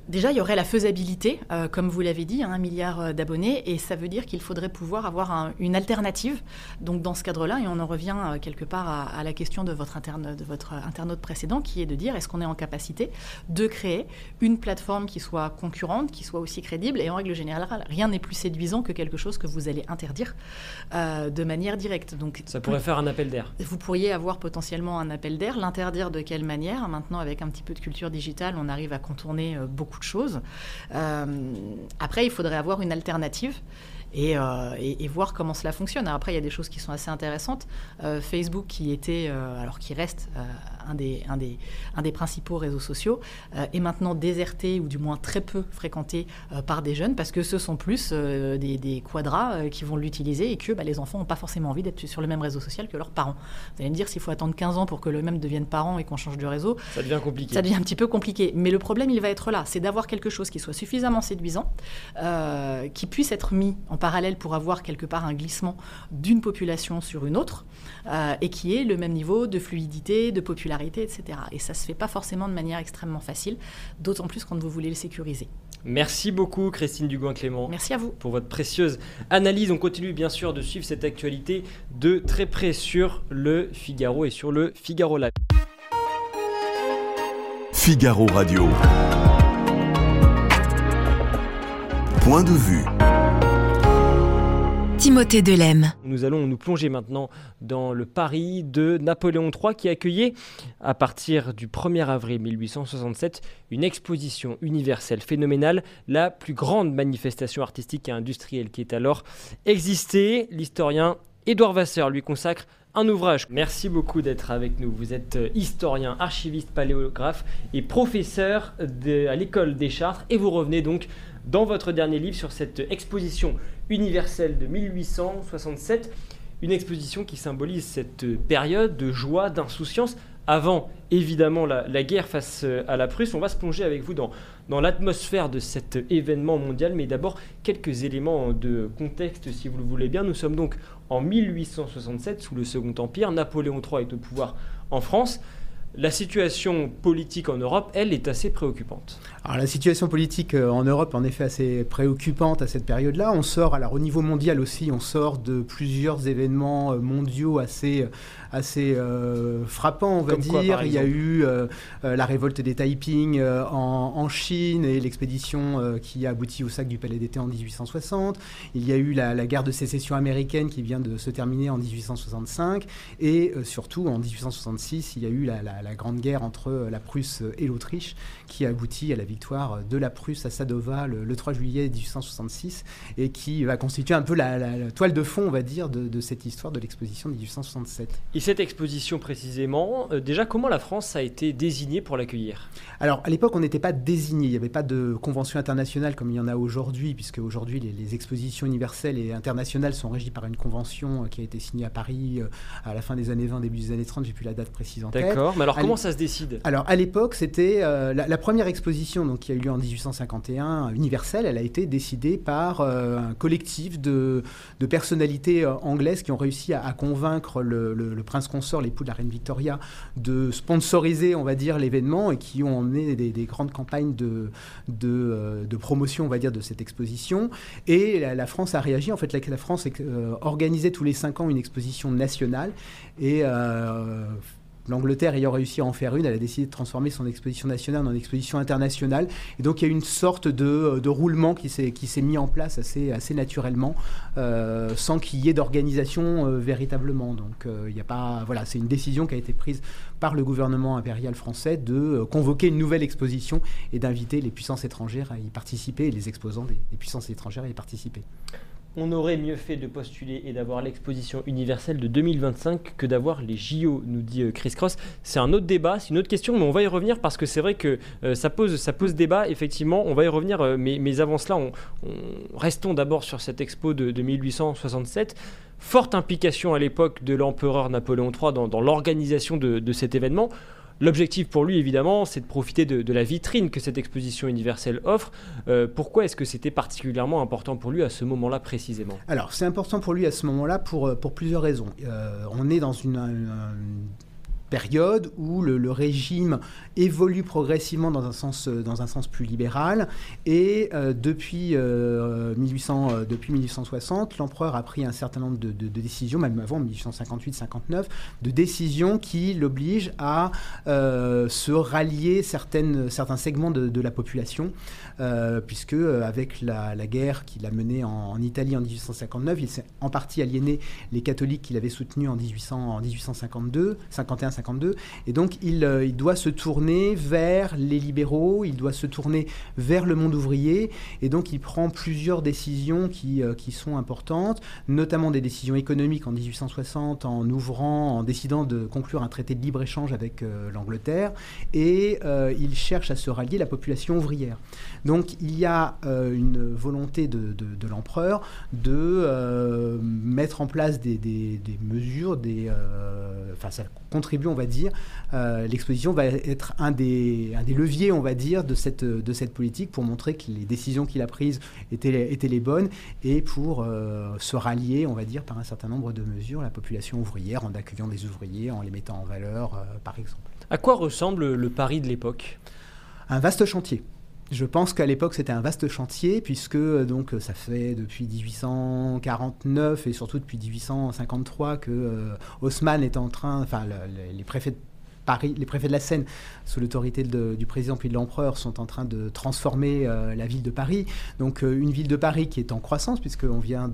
Déjà, il y aurait la faisabilité, euh, comme vous l'avez dit, hein, un milliard euh, d'abonnés, et ça veut dire qu'il faudrait pouvoir avoir une alternative. Donc, dans ce cadre-là, et on en revient euh, quelque part à, la question de votre, interne, de votre internaute précédent, qui est de dire est-ce qu'on est en capacité de créer une plateforme qui soit concurrente, qui soit aussi crédible, et en règle générale, rien n'est plus séduisant que quelque chose que vous allez interdire de manière directe. Donc, ça pourrait faire un appel d'air. Vous pourriez avoir potentiellement un appel d'air, l'interdire de quelle manière? Maintenant, avec un petit peu de culture digitale, on arrive à contourner beaucoup choses. après, il faudrait avoir une alternative. Euh, et, voir comment cela fonctionne. après, il y a des choses qui sont assez intéressantes. Euh, Facebook, qui était, euh, alors qui reste un des, un, des, un, des, principaux réseaux sociaux, est maintenant déserté ou du moins très peu fréquenté par des jeunes parce que ce sont plus des, des, quadras qui vont l'utiliser et que bah, les enfants n'ont pas forcément envie d'être sur le même réseau social que leurs parents. Vous allez me dire, s'il faut attendre 15 ans pour que le même devienne parent et qu'on change de réseau, ça devient compliqué. Ça devient un petit peu compliqué. Mais le problème, il va être là, c'est d'avoir quelque chose qui soit suffisamment séduisant, qui puisse être mis en parallèle pour avoir quelque part un glissement d'une population sur une autre euh, et qui ait le même niveau de fluidité, de popularité, etc. Et ça ne se fait pas forcément de manière extrêmement facile, d'autant plus quand vous voulez le sécuriser. Merci beaucoup Christine Dugouin-Clément. Merci à vous. Pour votre précieuse analyse. On continue bien sûr de suivre cette actualité de très près sur le Figaro et sur le Figaro Live. Figaro Radio. Point de vue. Timothée Delem. Nous allons nous plonger maintenant dans le Paris de Napoléon III qui accueillait, à partir du 1er avril 1867, une exposition universelle phénoménale, la plus grande manifestation artistique et industrielle qui ait alors existé. L'historien Édouard Vasseur lui consacre un ouvrage. Merci beaucoup d'être avec nous. Vous êtes euh, historien, archiviste, paléographe et professeur à l'école des Chartres et vous revenez donc dans votre dernier livre sur cette exposition universelle de 1867, une exposition qui symbolise cette période de joie, d'insouciance, avant évidemment la, guerre face euh, à la Prusse. On va se plonger avec vous dans, dans l'atmosphère de cet événement mondial, mais d'abord quelques éléments de contexte si vous le voulez bien. Nous sommes donc en 1867 sous le Second Empire, Napoléon III est au pouvoir en France la situation politique en Europe, elle, est assez préoccupante. Alors la situation politique euh, en Europe, en effet, assez préoccupante à cette période-là. On sort, alors au niveau mondial aussi, on sort de plusieurs événements euh, mondiaux assez, assez euh, frappants, on va dire. Il y a eu la révolte des Taiping en, Chine et l'expédition qui a abouti au sac du Palais d'été en 1860. Il y a eu la, guerre de sécession américaine qui vient de se terminer en 1865. Et surtout, en 1866, il y a eu la la, grande guerre entre euh, la Prusse et l'Autriche, qui aboutit à la victoire de la Prusse à Sadova le, 3 juillet 1866, et qui va constituer un peu la, toile de fond, on va dire, de, cette histoire de l'exposition de 1867. Et cette exposition précisément, euh, déjà comment la France a été désignée pour l'accueillir? Alors à l'époque, on n'était pas désigné, il n'y avait pas de convention internationale comme il y en a aujourd'hui, puisque aujourd'hui les, les, expositions universelles et internationales sont régies par une convention euh, qui a été signée à Paris à la fin des années 20, début des années 30, j'ai plus la date précise en tête. D'accord, alors comment ça se décide? Alors à l'époque, c'était euh, la, première exposition donc, qui a eu lieu en 1851, universelle, elle a été décidée par euh, un collectif de, de personnalités euh, anglaises qui ont réussi à, convaincre le, prince consort, l'époux de la reine Victoria, de sponsoriser, on va dire, l'événement et qui ont emmené des, grandes campagnes de, de, promotion, on va dire, de cette exposition. Et la, France a réagi. En fait, la, la France organisait tous les cinq ans une exposition nationale et L'Angleterre ayant réussi à en faire une, elle a décidé de transformer son exposition nationale en exposition internationale. Et donc il y a une sorte de, euh, roulement qui s'est mis en place assez, assez naturellement, euh, sans qu'il y ait d'organisation euh, véritablement. Donc il n'y a pas, voilà, c'est une décision qui a été prise par le gouvernement impérial français de convoquer une nouvelle exposition et d'inviter les puissances étrangères à y participer les exposants des puissances étrangères à y participer on aurait mieux fait de postuler et d'avoir l'exposition universelle de 2025 que d'avoir les JO, nous dit euh, Chris Cross. C'est un autre débat, c'est une autre question, mais on va y revenir parce que c'est vrai que euh, ça, pose, ça pose débat, effectivement, on va y revenir, euh, mais, avant cela, on, restons d'abord sur cette expo de, 1867. Forte implication à l'époque de l'empereur Napoléon III dans, l'organisation de cet événement. L'objectif pour lui, évidemment, c'est de profiter de, la vitrine que cette exposition universelle offre. Euh, pourquoi est-ce que c'était particulièrement important pour lui à ce moment-là précisément? Alors, c'est important pour lui à ce moment-là pour, euh, plusieurs raisons. Euh, on est dans une période où le, régime évolue progressivement dans un sens, euh, dans un sens plus libéral. Et euh, depuis, 1800, euh, depuis 1860, l'empereur a pris un certain nombre de, décisions, même avant 1858-59, de décisions qui l'obligent à se rallier certaines, certains segments de, la population, puisque avec la, guerre qu'il a menée en, Italie en 1859, il s'est en partie aliéné les catholiques qu'il avait soutenus en, 1800, en 1852, 51 1952. Et donc, il, il, doit se tourner vers les libéraux, il doit se tourner vers le monde ouvrier. Et donc, il prend plusieurs décisions qui, qui sont importantes, notamment des décisions économiques en 1860, en ouvrant, en décidant de conclure un traité de libre-échange avec l'Angleterre. Et il cherche à se rallier la population ouvrière. Donc, il y a une volonté de, l'empereur de euh, mettre en place des, des, mesures, des, euh, enfin ça contribue, on va dire, euh, l'exposition va être un des, un des leviers, on va dire, de cette, de cette politique pour montrer que les décisions qu'il a prises étaient, étaient les bonnes et pour se rallier, on va dire, par un certain nombre de mesures, la population ouvrière, en accueillant des ouvriers, en les mettant en valeur, par exemple. À quoi ressemble le Paris de l'époque? Un vaste chantier. Je pense qu'à l'époque c'était un vaste chantier puisque donc ça fait depuis 1849 et surtout depuis 1853 que euh, Haussmann est en train, enfin les préfets de les préfets de la Seine, sous l'autorité du président puis de l'empereur, sont en train de transformer euh, la ville de Paris. Donc euh, une ville de Paris qui est en croissance, puisqu'on vient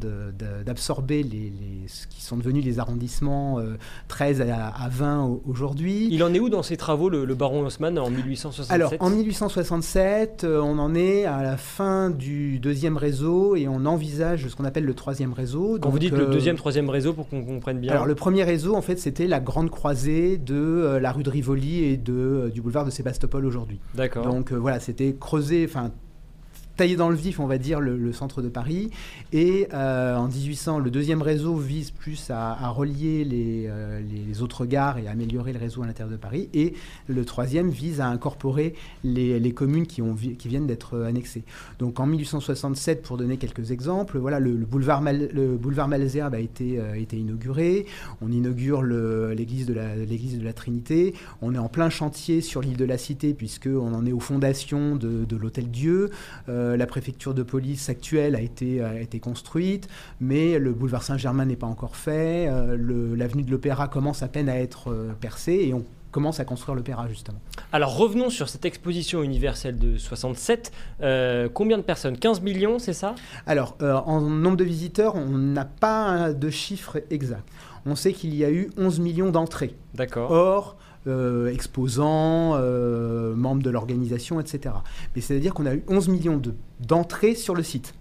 d'absorber les, ce qui sont devenus les arrondissements 13 euh, à, 20 aujourd'hui. Il en est où dans ses travaux, le, baron Haussmann, en 1867 Alors, en 1867, on en est à la fin du deuxième réseau et on envisage ce qu'on appelle le troisième réseau. Quand vous dites le deuxième, troisième réseau, pour qu'on comprenne bien. Alors, le premier réseau, en fait, c'était la grande croisée de la rue de Rivoli et de, euh, du boulevard de Sébastopol aujourd'hui. D'accord. Donc euh, voilà, c'était creusé, enfin taillé dans le vif, on va dire, le, centre de Paris. Et euh, en 1800, le deuxième réseau vise plus à, relier les, euh, les, autres gares et à améliorer le réseau à l'intérieur de Paris. Et le troisième vise à incorporer les, communes qui, viennent d'être annexées. Donc en 1867, pour donner quelques exemples, voilà, le, boulevard, Mal, Malesherbes a été, euh, inauguré. On inaugure l'église de, la, Trinité. On est en plein chantier sur l'île de la Cité, puisqu'on en est aux fondations de, l'Hôtel Dieu. Euh, la préfecture de police actuelle a été, a été construite, mais le boulevard Saint-Germain n'est pas encore fait. Euh, l'avenue de l'Opéra commence à peine à être euh, percée et on commence à construire l'opéra justement. Alors revenons sur cette exposition universelle de 67. combien de personnes? 15 millions, c'est ça? Alors en nombre de visiteurs, on n'a pas de chiffre exact. On sait qu'il y a eu 11 millions d'entrées. D'accord. Or, euh, exposants, euh, membres de l'organisation, etc. Mais c'est-à-dire qu'on a eu 11 millions d'entrées sur le site.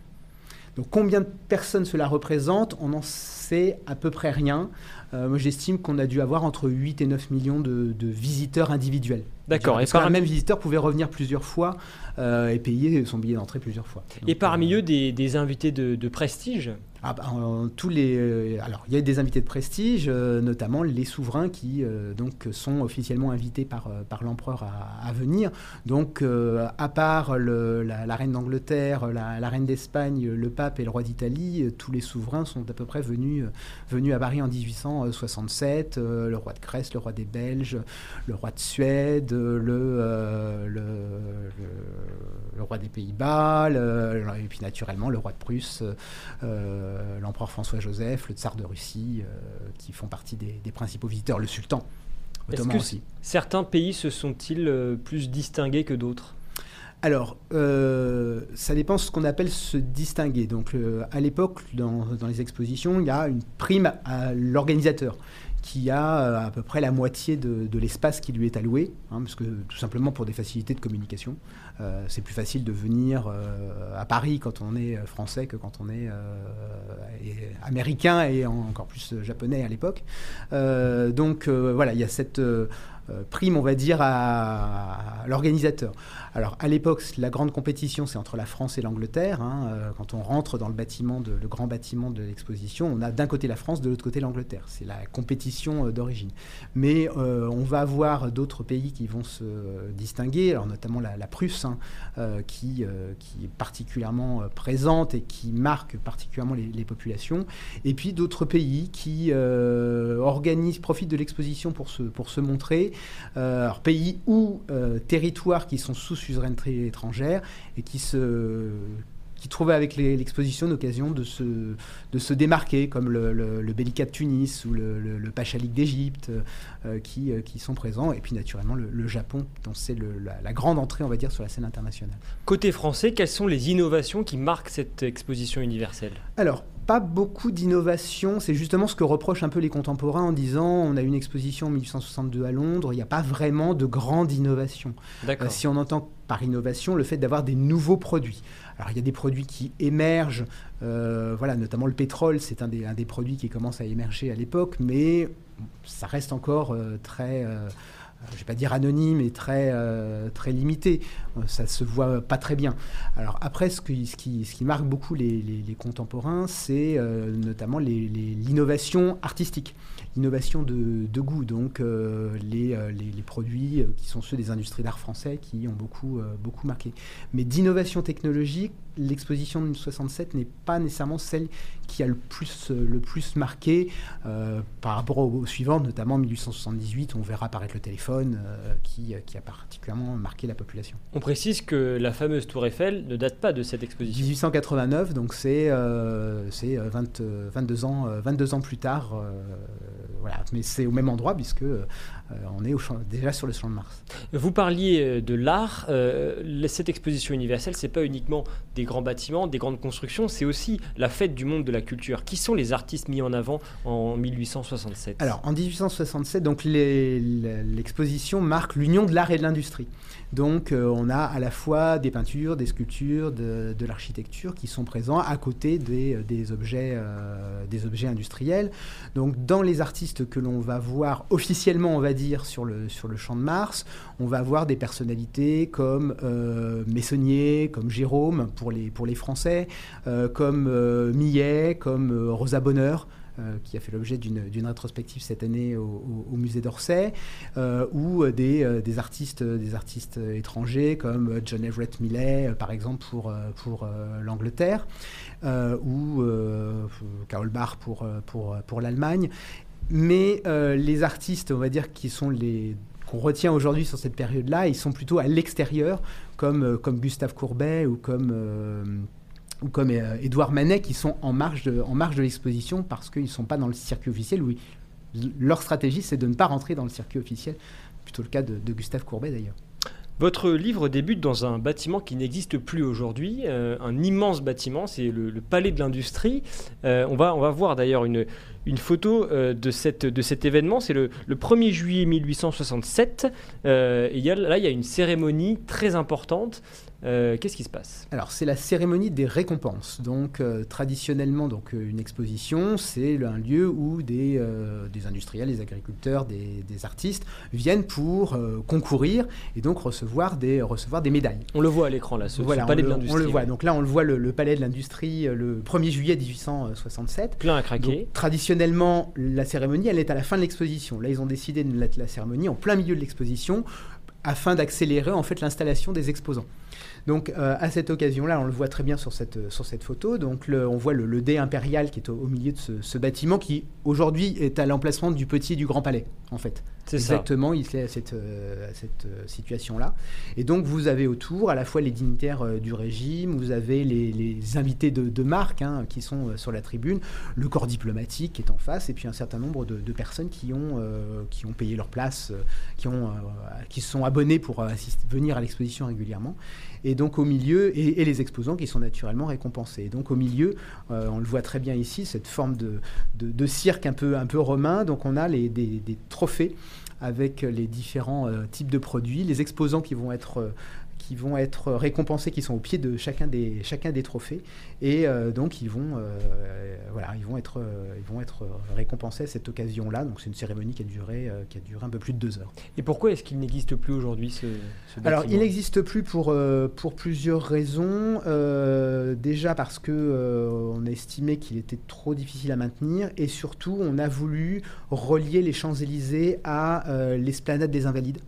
Donc combien de personnes cela représente On n'en sait à peu près rien. Euh, moi j'estime qu'on a dû avoir entre 8 et 9 millions de, visiteurs individuels. D'accord. Et par... un même visiteur pouvait revenir plusieurs fois et payer son billet d'entrée plusieurs fois. et parmi eux des, invités de prestige ah bah, tous les, euh, alors, il y a des invités de prestige, euh, notamment les souverains qui euh, donc, sont officiellement invités par, par l'empereur à, venir. Donc, à part la, reine d'Angleterre, la, reine d'Espagne, le pape et le roi d'Italie, tous les souverains sont à peu près venus, venus à Paris en 1867. le roi de Grèce, le roi des Belges, le roi de Suède, le, le, le, roi des Pays-Bas, et puis naturellement le roi de Prusse. Euh, l'empereur François-Joseph, le tsar de Russie, euh, qui font partie des, principaux visiteurs, le sultan. Est-ce que aussi. certains pays se sont-ils euh, plus distingués que d'autres? Alors, ça dépend de ce qu'on appelle se distinguer. Donc, à l'époque, dans, les expositions, il y a une prime à l'organisateur qui a à peu près la moitié de, l'espace qui lui est alloué, hein, parce que tout simplement pour des facilités de communication. Euh, c'est plus facile de venir euh, à Paris quand on est euh, français que quand on est américain et encore plus japonais à l'époque. donc voilà, il y a cette prime, on va dire, à l'organisateur. Alors à l'époque, la grande compétition, c'est entre la France et l'Angleterre. Hein. Euh, quand on rentre dans le bâtiment, le grand bâtiment de l'exposition, on a d'un côté la France, de l'autre côté l'Angleterre. C'est la compétition euh, d'origine. Mais euh, on va avoir d'autres pays qui vont se distinguer, alors notamment la, Prusse, hein, qui, qui, est particulièrement présente et qui marque particulièrement les, populations. Et puis d'autres pays qui organisent, profitent de l'exposition pour se, pour se montrer. Alors pays ou territoires qui sont sous suzeraineté étrangère et qui se qui trouvaient avec l'exposition l'occasion de se, de se démarquer, comme le, le, de Tunis ou le, le Pachalik d'Égypte, qui, qui sont présents, et puis naturellement le, Japon, dont c'est la, la grande entrée, on va dire, sur la scène internationale. Côté français, quelles sont les innovations qui marquent cette exposition universelle? Alors, pas beaucoup d'innovation. C'est justement ce que reprochent un peu les contemporains en disant on a une exposition en 1862 à Londres, il n'y a pas vraiment de grande innovation. Euh, si on entend par innovation le fait d'avoir des nouveaux produits. Alors il y a des produits qui émergent, euh, voilà, notamment le pétrole, c'est un des, produits qui commence à émerger à l'époque, mais ça reste encore euh, très je ne vais pas dire anonyme, mais très, euh, très limité. Euh, ça se voit pas très bien. Alors après, ce qui, marque beaucoup les, contemporains, c'est euh, notamment l'innovation artistique, l'innovation de, de, goût. Donc les, les, produits qui sont ceux des industries d'art français qui ont beaucoup, beaucoup marqué. Mais d'innovation technologique, l'exposition de 67 n'est pas nécessairement celle qui a le plus, le plus marqué par rapport aux, aux suivantes, notamment 1878, on verra apparaître le téléphone euh, qui, qui, a particulièrement marqué la population. On précise que la fameuse Tour Eiffel ne date pas de cette exposition. 1889, donc c'est euh, 22, ans, 22 ans plus tard. Euh, voilà. Mais c'est au même endroit puisque euh, on est au déjà sur le champ de Mars. Vous parliez de l'art. cette exposition universelle, c'est pas uniquement des grands bâtiments, des grandes constructions, c'est aussi la fête du monde de la culture. Qui sont les artistes mis en avant en 1867 Alors en 1867, donc l'exposition marque l'union de l'art et de l'industrie. Donc euh, on a à la fois des peintures, des sculptures, de, l'architecture qui sont présents à côté des, euh, objets, euh, des objets industriels. Donc dans les artistes que l'on va voir officiellement, on va dire, sur le, champ de Mars, on va avoir des personnalités comme Messonnier, comme Jérôme pour les Français, comme Millet, comme Rosa Bonheur. Euh, qui a fait l'objet d'une rétrospective cette année au, musée d'Orsay, euh, ou des, euh, des, artistes, des artistes étrangers comme John Everett Millet, par exemple, pour, l'Angleterre, ou Karl Barr pour, l'Allemagne. Mais les artistes, on va dire, qui sont les qu'on retient aujourd'hui sur cette période-là, ils sont plutôt à l'extérieur, comme Gustave Courbet ou comme ou comme euh, Édouard Manet, qui sont en marge de, l'exposition parce qu'ils ne sont pas dans le circuit officiel. Où leur stratégie, c'est de ne pas rentrer dans le circuit officiel. Plutôt le cas de, Gustave Courbet d'ailleurs. Votre livre débute dans un bâtiment qui n'existe plus aujourd'hui, euh, un immense bâtiment, c'est le, Palais de l'Industrie. Euh, on, va, on va voir d'ailleurs une, une photo de, cette, de cet événement, c'est le, le, 1er juillet 1867. et là, il y a une cérémonie très importante euh, qu'est-ce qui se passe? Alors, c'est la cérémonie des récompenses. Donc, euh, traditionnellement, donc, euh, une exposition, c'est un lieu où des, des industriels, des agriculteurs, des, artistes viennent pour concourir et donc recevoir des, recevoir des médailles. On le voit à l'écran, là, ce, palais de l'industrie. On le voit. Donc là, on le voit, le, palais de l'industrie, le 1er juillet 1867. Plein à craquer. traditionnellement, la cérémonie, elle est à la fin de l'exposition. Là, ils ont décidé de mettre la cérémonie en plein milieu de l'exposition afin d'accélérer en fait l'installation des exposants. Donc euh, à cette occasion-là, on le voit très bien sur cette, sur cette photo, donc on voit le, dé impérial qui est au, milieu de ce, bâtiment qui aujourd'hui est à l'emplacement du petit et du grand palais en fait. Exactement, il est à cette, euh, cette euh, situation-là. Et donc vous avez autour à la fois les dignitaires du régime, vous avez les, invités de, marque hein, qui sont sur la tribune, le corps diplomatique qui est en face, et puis un certain nombre de, personnes qui ont, qui ont payé leur place, qui, ont, qui se sont abonnés pour venir à l'exposition régulièrement. Et donc au milieu, et, les exposants qui sont naturellement récompensés. Et donc au milieu, euh, on le voit très bien ici, cette forme de, de, cirque un peu, un peu romain. Donc on a les, des trophées avec les différents euh, types de produits, les exposants qui vont être euh, qui vont être récompensés, qui sont au pied de chacun des, chacun des trophées. Et euh, donc, ils vont, euh, voilà, ils, vont être, euh, ils vont être récompensés à cette occasion-là. Donc, c'est une cérémonie qui a, duré, qui a duré un peu plus de deux heures. Et pourquoi est-ce qu'il n'existe plus aujourd'hui ce, ce Alors, il n'existe plus pour, pour plusieurs raisons. déjà parce que on a estimé qu'il était trop difficile à maintenir. Et surtout, on a voulu relier les Champs-Élysées à l'esplanade des Invalides.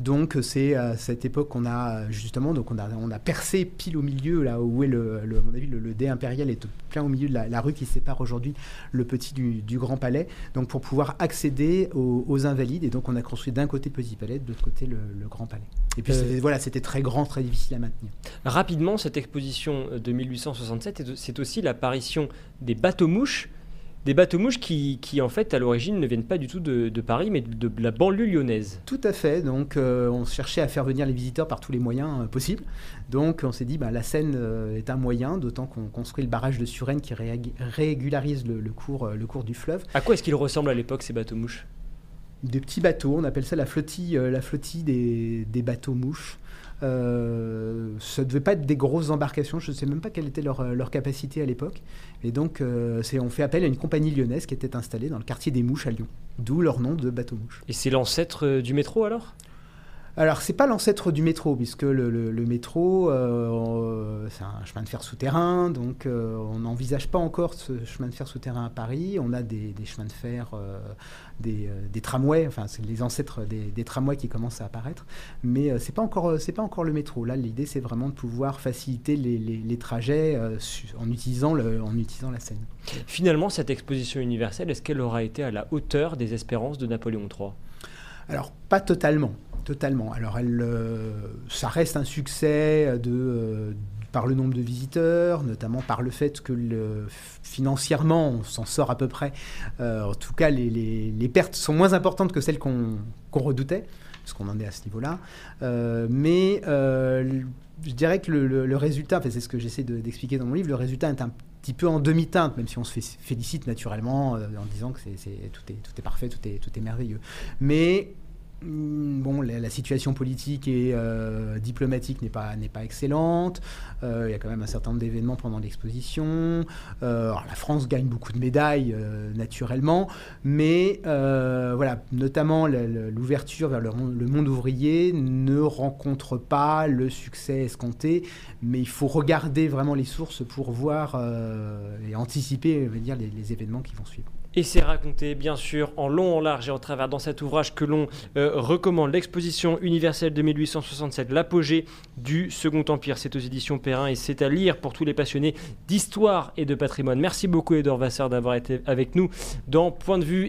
Donc c'est à cette époque qu'on a justement donc on a, on a percé pile au milieu là où est le, le à mon avis le, le, dé impérial est plein au milieu de la, la rue qui sépare aujourd'hui le petit du, du, grand palais. Donc pour pouvoir accéder aux, aux invalides et donc on a construit d'un côté le petit palais, de l'autre côté le, le, grand palais. Et puis euh... voilà c'était très grand très difficile à maintenir. Rapidement cette exposition de 1867 c'est aussi l'apparition des bateaux mouches des bateaux-mouches qui, qui, en fait, à l'origine, ne viennent pas du tout de, de, Paris, mais de la banlieue lyonnaise. Tout à fait. Donc, euh, on cherchait à faire venir les visiteurs par tous les moyens euh, possibles. Donc, on s'est dit, bah, la Seine euh, est un moyen, d'autant qu'on construit le barrage de Suresnes qui ré régularise le, le, cours, le cours du fleuve. À quoi est-ce qu'ils ressemblent à l'époque, ces bateaux-mouches Des petits bateaux, on appelle ça la flottille, la flottille des, des bateaux-mouches. Euh, ça ne devait pas être des grosses embarcations, je ne sais même pas quelle était leur, leur capacité à l'époque. Et donc, euh, on fait appel à une compagnie lyonnaise qui était installée dans le quartier des Mouches à Lyon, d'où leur nom de bateau-mouche. Et c'est l'ancêtre du métro alors? Alors, c'est pas l'ancêtre du métro, puisque le, le, le métro, euh, c'est un chemin de fer souterrain, donc euh, on n'envisage pas encore ce chemin de fer souterrain à Paris. On a des, des chemins de fer, euh, des, des, tramways, enfin, c'est les ancêtres des, des, tramways qui commencent à apparaître, mais c'est pas encore, c'est pas encore le métro. Là, l'idée, c'est vraiment de pouvoir faciliter les, les, les trajets en utilisant, le, en utilisant la Seine. Finalement, cette exposition universelle, est-ce qu'elle aura été à la hauteur des espérances de Napoléon III Alors, pas totalement totalement. Alors, euh, ça reste un succès de, euh, par le nombre de visiteurs, notamment par le fait que financièrement, on s'en sort à peu près. Euh, en tout cas, les, pertes sont moins importantes que celles qu'on qu redoutait, parce qu'on en est à ce niveau-là. Euh, mais euh, je dirais que le, résultat, enfin, c'est ce que j'essaie d'expliquer de, dans mon livre, le résultat est un petit peu en demi-teinte, même si on se félicite naturellement en disant que c'est tout, est, tout est parfait, tout est, tout est merveilleux. Mais Bon, la, situation politique et euh, diplomatique n'est pas, pas excellente. Euh, il y a quand même un certain nombre d'événements pendant l'exposition. Euh, la France gagne beaucoup de médailles, naturellement. Mais voilà, notamment l'ouverture vers le, monde ouvrier ne rencontre pas le succès escompté. Mais il faut regarder vraiment les sources pour voir et anticiper dire, les événements qui vont suivre. Et c'est raconté, bien sûr, en long, en large et en travers dans cet ouvrage que l'on euh, recommande, l'exposition universelle de 1867, l'apogée du Second Empire. C'est aux éditions Perrin et c'est à lire pour tous les passionnés d'histoire et de patrimoine. Merci beaucoup, Edouard Vasseur, d'avoir été avec nous dans Point de vue.